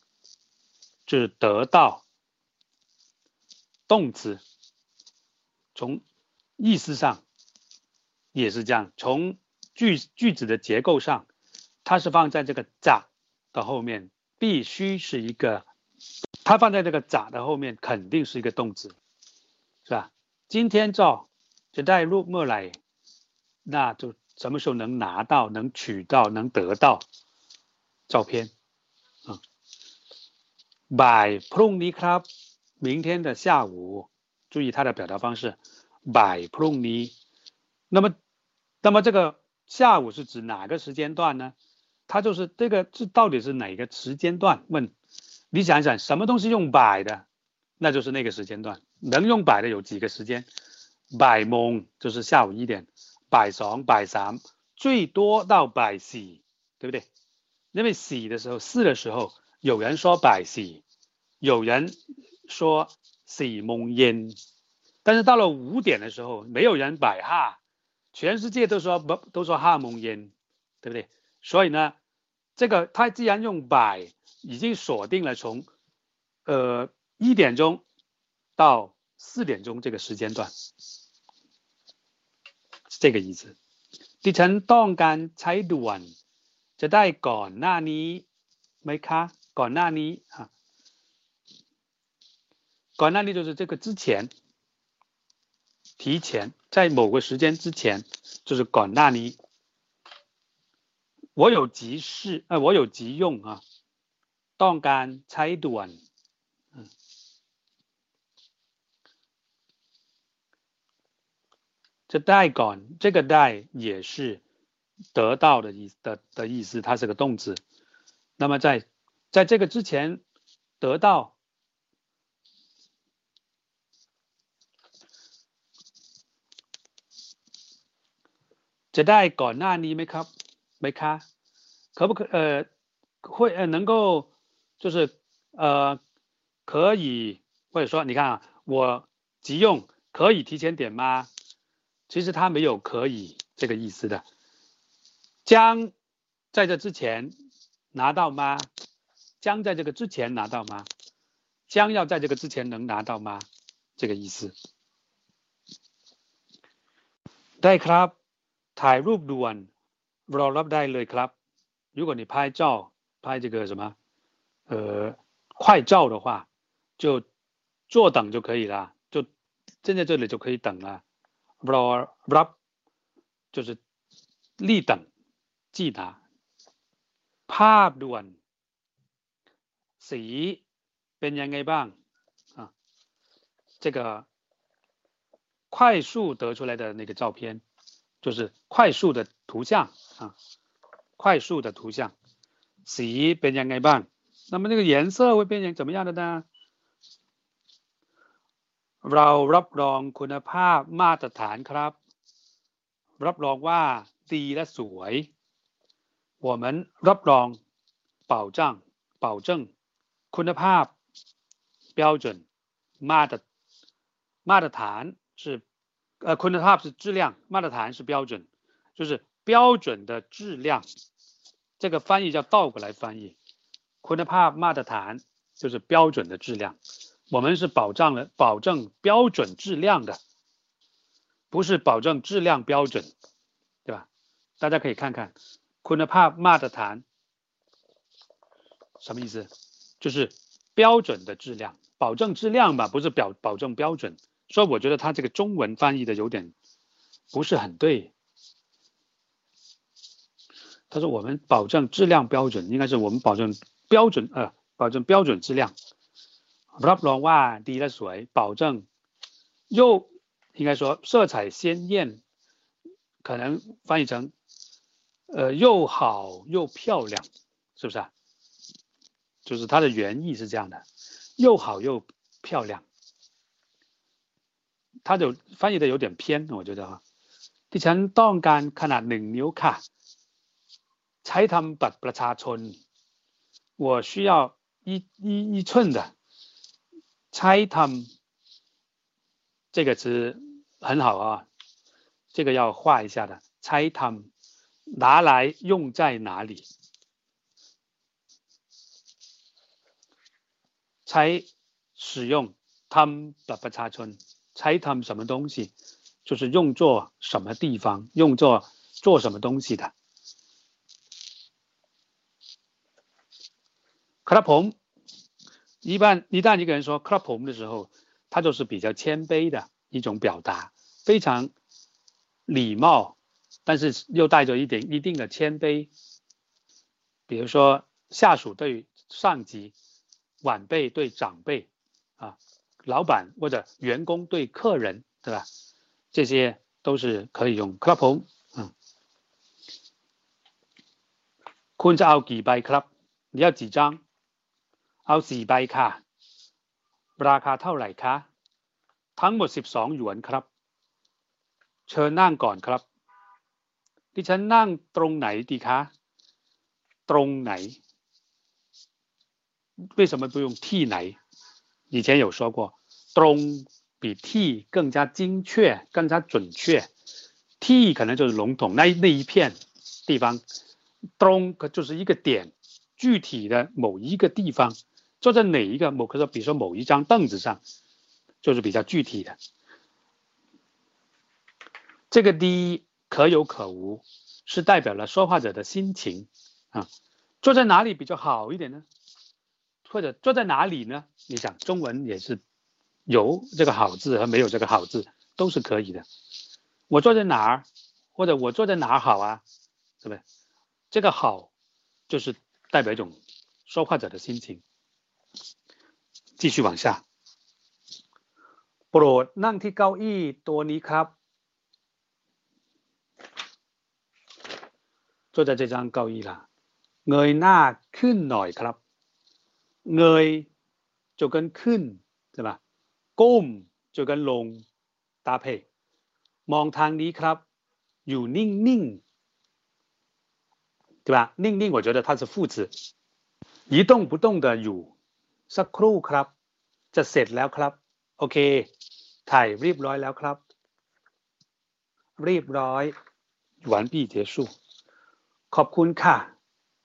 就是得到动词。从意思上也是这样，从句句子的结构上，它是放在这个“咋”的后面，必须是一个，它放在这个“咋”的后面，肯定是一个动词，是吧？今天照。就带入莫来，那就什么时候能拿到、能取到、能得到照片啊？By p r o n i club，明天的下午，注意它的表达方式，by p r o n i 那么，那么这个下午是指哪个时间段呢？它就是这个，这到底是哪个时间段？问，你想想，什么东西用 by 的，那就是那个时间段，能用百的有几个时间？百蒙就是下午一点，百爽百三，最多到百四，对不对？因为四的时候，四的时候，有人说百四，有人说四蒙烟，但是到了五点的时候，没有人摆哈，全世界都说不都说哈蒙烟，对不对？所以呢，这个他既然用百，已经锁定了从呃一点钟到四点钟这个时间段，是这个意思。ดิฉันต้องการใช้ด่วนจะได้ก่อนหน้านี้ไหมคะก่อนหน้านี้啊ก่อนหน้านี้就是这个之前提前在某个时间之前就是ก่อนหน้านี้我有急事呃我有急用啊ต้องการใช้ด่วน 这ได้ก่อน这个ได้也是得到的意的的意思，它是个动词。那么在在这个之前得到，จะได้ก่อนหน้านี้ไหมครับไหมคะ可不可呃会呃能够就是呃可以或者说你看啊，我急用可以提前点吗？ 其实它没有可以这个意思的。将在这之前拿到吗？将在这个之前拿到吗？将要在这个之前能拿到吗？这个意思。ได้ครับถ่ายรูปด่วนรอรับได้เลยครับ如果你拍照拍这个什么呃快照的话，就坐等就可以了，就站在这里就可以等了。 รอรับ就是立等记拿ภาพด่วนสีเป็นยังไงบ้าง啊这个快速得出来的那个照片就是快速的图像啊快速的图像สีเป็นยังไงบ้าง那么这个颜色会变成怎么样的呢 เรารับรองคุณภาพมาตรฐานครับ รับรองว่าดีและสวย我们รับรอง保障保证คุณภาพ标准มาตรมาตรฐาน是呃คุณภาพ是质量มาตรฐาน是标准就是标准的质量这个翻译叫倒过来翻译คุณภาพมาตรฐาน就是标准的质量 我们是保障了保证标准质量的，不是保证质量标准，对吧？大家可以看看，คุณภาพมาตรฐาน什么意思？就是标准的质量，保证质量吧，不是表保证标准。所以我觉得他这个中文翻译的有点不是很对。他说我们保证质量标准，应该是我们保证标准呃，保证标准质量。 รับรองว่าดีและสวย保证又应该说色彩鲜艳，可能翻译成呃又好又漂亮，是不是啊？就是它的原意是这样的，又好又漂亮，它就翻译的有点偏，我觉得啊。ดิฉันต้องการขนาดหนึ่งนิ้วค่ะใช้ทำบัตรประชาชน我需要一一一寸的 猜他们这个词很好啊，这个要画一下的。猜他们拿来用在哪里？猜使用他们的不插村，猜他们什么东西？就是用作什么地方？用作做什么东西的？克拉蓬。一般一旦一个人说 c l u b 的时候，他就是比较谦卑的一种表达，非常礼貌，但是又带着一点一定的谦卑。比如说下属对上级，晚辈对长辈，啊，老板或者员工对客人，对吧？这些都是可以用 c l u b 嗯，昆州几拜 club，你要几张？ เอาสี่ใบค่ะราคาเท่าไหร่คะ ทั้งหมดสิบสองหยวนครับ เชิญนั่งก่อนครับ ดิฉันนั่งตรงไหนดีคะ ตรงไหน为什么不用ที่ไหน以前有说过ตรง比ที่更加精确更加准确ที่可能就是笼统那那一片地方ตรง就是一个点具体的某一个地方 坐在哪一个某个比如说某一张凳子上就是比较具体的。这个的可有可无，是代表了说话者的心情啊。坐在哪里比较好一点呢？或者坐在哪里呢？你想中文也是有这个好字和没有这个好字都是可以的。我坐在哪儿，或者我坐在哪儿好啊？是不是？这个好就是代表一种说话者的心情。继续往下。โปรดนั่งที่เก้าอี้ตัวนี้ครับ 坐在这张เก้าอี้啦เงยหน้าขึ้นหน่อยครับ เงย就跟ขึ้นใช่ปะก้ม就跟ลง搭配มองทางนี้ครับ อยู่นิ่งๆ对吧นิ่งๆ我觉得它是副词一动不动的อยู่ สักครู่ครับ จะเสร็จแล้วครับ โอเค ถ่ายเรียบร้อยแล้วครับ เรียบร้อย完毕结束ขอบคุณค่ะ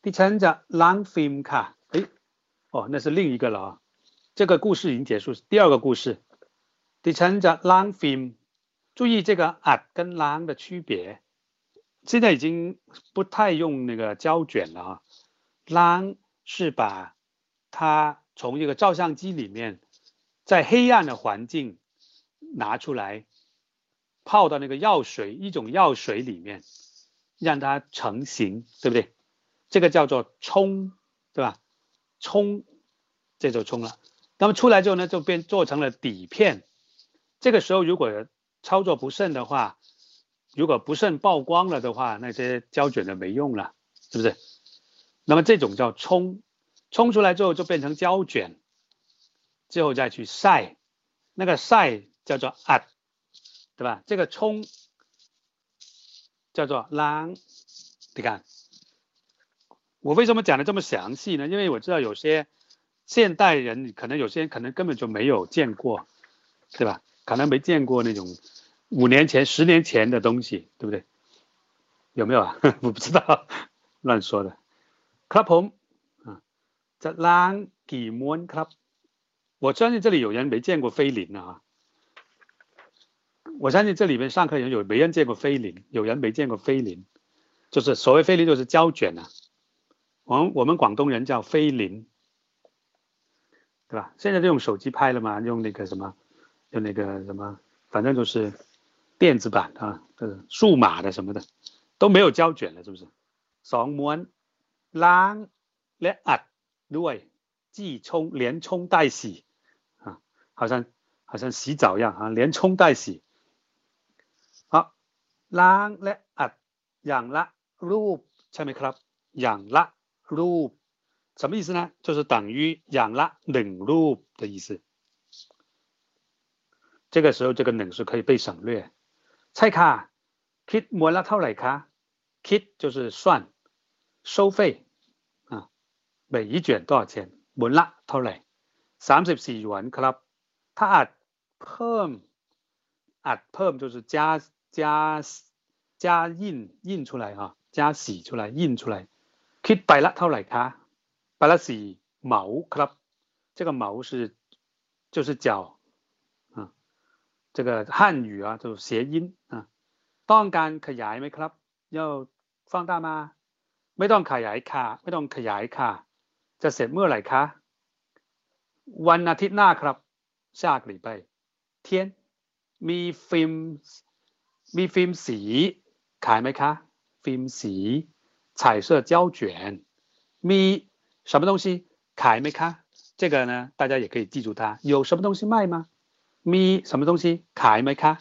ดิฉันจะล้างฟิล์มค่ะ诶哦那是另一个了啊这个故事已经结束第二个故事ดิฉันจะล้างฟิล์ม注意这个อัด跟ล้าง的区别现在已经不太用那个胶卷了啊ล้าง是把它 从一个照相机里面在黑暗的环境拿出来，泡到那个药水一种药水里面，让它成型，对不对？这个叫做冲，对吧？冲，这就冲了。那么出来之后呢，就变做成了底片。这个时候如果操作不慎的话，如果不慎曝光了的话，那些胶卷就没用了，是不是？那么这种叫冲，冲出来之后就变成胶卷之后再去晒那个晒叫做 up 对吧？这个冲叫做浪你看。我为什么讲的这么详细呢？因为我知道有些现代人可能有些人可能根本就没有见过对吧？可能没见过那种五年前十年前的东西对不对？有没有啊？我不知道 乱说的。Clap จะล้างกี่ม้วนครับ？我相信这里有人没见过菲林啊。我相信这里面上课人有没人见过菲林，有人没见过菲林，就是所谓菲林就是胶卷啊，我们我们广东人叫菲林，对吧？现在都用手机拍了嘛，用那个什么，用那个什么，反正就是电子版啊，就是数码的什么的，都没有胶卷了，是不是？สองม้วนล้างและอัด ด้วยจี冲连冲带洗啊，好像好像洗澡一样啊，连冲带洗。ล้างและอัดอย่างละรูปใช่ไหมครับ อย่างละรูป什么意思呢？就是等于อย่างละหนึ่งรูป的意思。这个时候这个หนึ่ง是可以被省略。ใช่ค่ะคิดม้วนละเท่าไหร่คะคิด就是算收费啊 每一卷多少钱ม้วนละเท่าไหร่สามสิบสี่หยวนครับถ้าอัดเพิ่มอัดเพิ่ม就是加加加印印出来哈，加洗出来印出来。คิดไปละเท่าไหร่คะไปละสี่เหมาครับ这个毛是就是脚啊，这个汉语啊就是谐音啊。ต้องการขยายไหมครับ要放大吗ไม่ต้องขยายค่ะไม่ต้องขยายค่ะ จะเสร็จเมื่อไหร่คะวันอาทิตย์หน้าครับ下个礼拜天มีฟิล์มมีฟิล์มสีขายไหมคะฟิล์มสี彩色胶卷มี什么东西ขายไหมคะ这个呢大家也可以记住它有什么东西卖吗มี什么东西ขายไหมคะ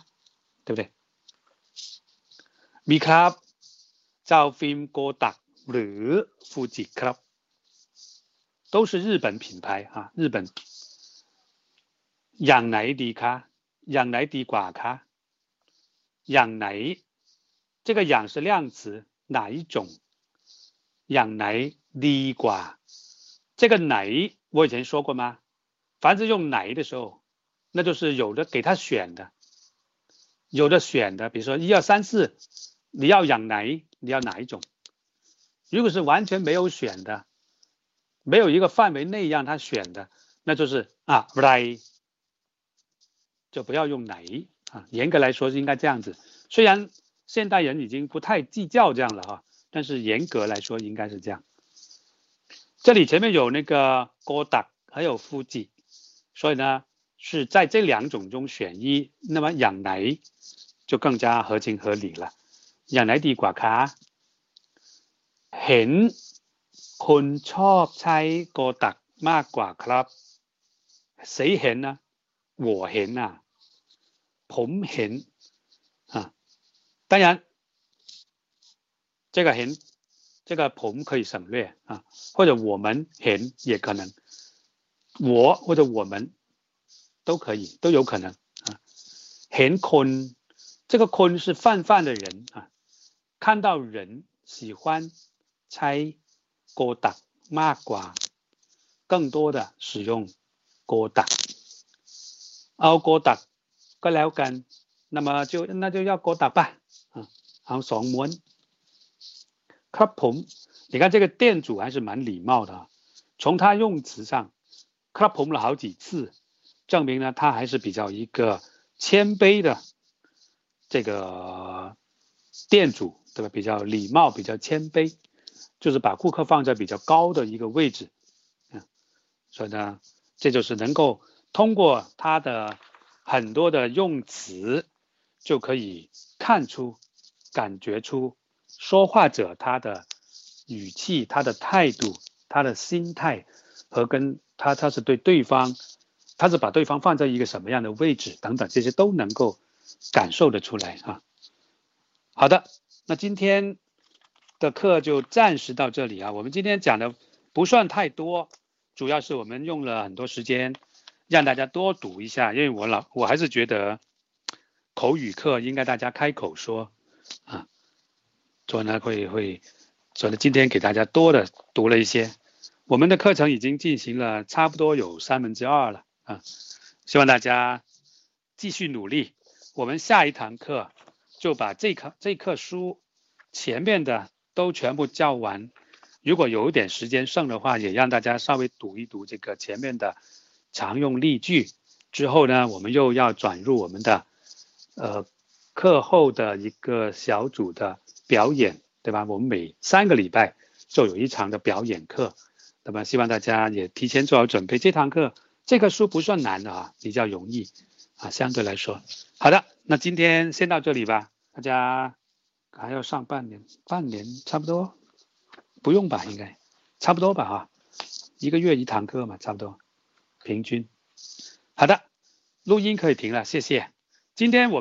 对不对มีครับเจ้าฟิล์มโกตักหรือฟูจิครับ 都是日本品牌啊，日本养奶的咖，养奶的瓜咖，养奶。这个养是量词，哪一种养奶的瓜？这个奶我以前说过吗？凡是用奶的时候，那就是有的给他选的，有的选的。比如说一二三四，你要养奶，你要哪一种？如果是完全没有选的。没有一个范围内让他选的，那就是啊雷就不要用雷啊。严格来说是应该这样子，虽然现代人已经不太计较这样了哈、但是严格来说应该是这样。这里前面有那个 g o d a 还有 fuji，所以呢是在这两种中选一，那么养雷就更加合情合理了。养雷地瓜卡，很。 คะเห็นคนชอบใช้โกดักมากกว่าครับ谁เห็นนะ我เห็น啊ผมเห็น啊当然这个เห็น这个ผม可以省略啊或者我们เห็น也可能我或者我们都可以都有可能啊เห็นคน这个คน是泛泛的人啊看到人喜欢ใช้ โกดักมากกว่า更多的使用โกดักเอาโกดักก็แล้วกัน那么就那就要โกดัก吧啊เอาสองม้วนครับผม你看这个店主还是蛮礼貌的从他用词上ครับผม了好几次证明呢他还是比较一个谦卑的这个店主对吧比较礼貌比较谦卑 就是把顾客放在比较高的一个位置，嗯，所以呢，这就是能够通过他的很多的用词，就可以看出、感觉出说话者他的语气、他的态度、他的心态和跟他他是对对方，他是把对方放在一个什么样的位置等等，这些都能够感受得出来啊。好的，那今天。的课就暂时到这里啊。我们今天讲的不算太多，主要是我们用了很多时间让大家多读一下，因为我老我还是觉得口语课应该大家开口说啊，所以呢会会，所以呢今天给大家多的读了一些。我们的课程已经进行了差不多有三分之二了啊，希望大家继续努力。我们下一堂课就把这课这课书前面的。都全部教完，如果有一点时间剩的话，也让大家稍微读一读这个前面的常用例句。之后呢，我们又要转入我们的呃课后的一个小组的表演，对吧？我们每三个礼拜就有一场的表演课，那么希望大家也提前做好准备。这堂课这个书不算难的啊，比较容易啊，相对来说。好的，那今天先到这里吧，大家。还要上半年，半年差不多，不用吧？应该差不多吧？哈，一个月一堂课嘛，差不多，平均。好的，录音可以停了，谢谢。今天我们。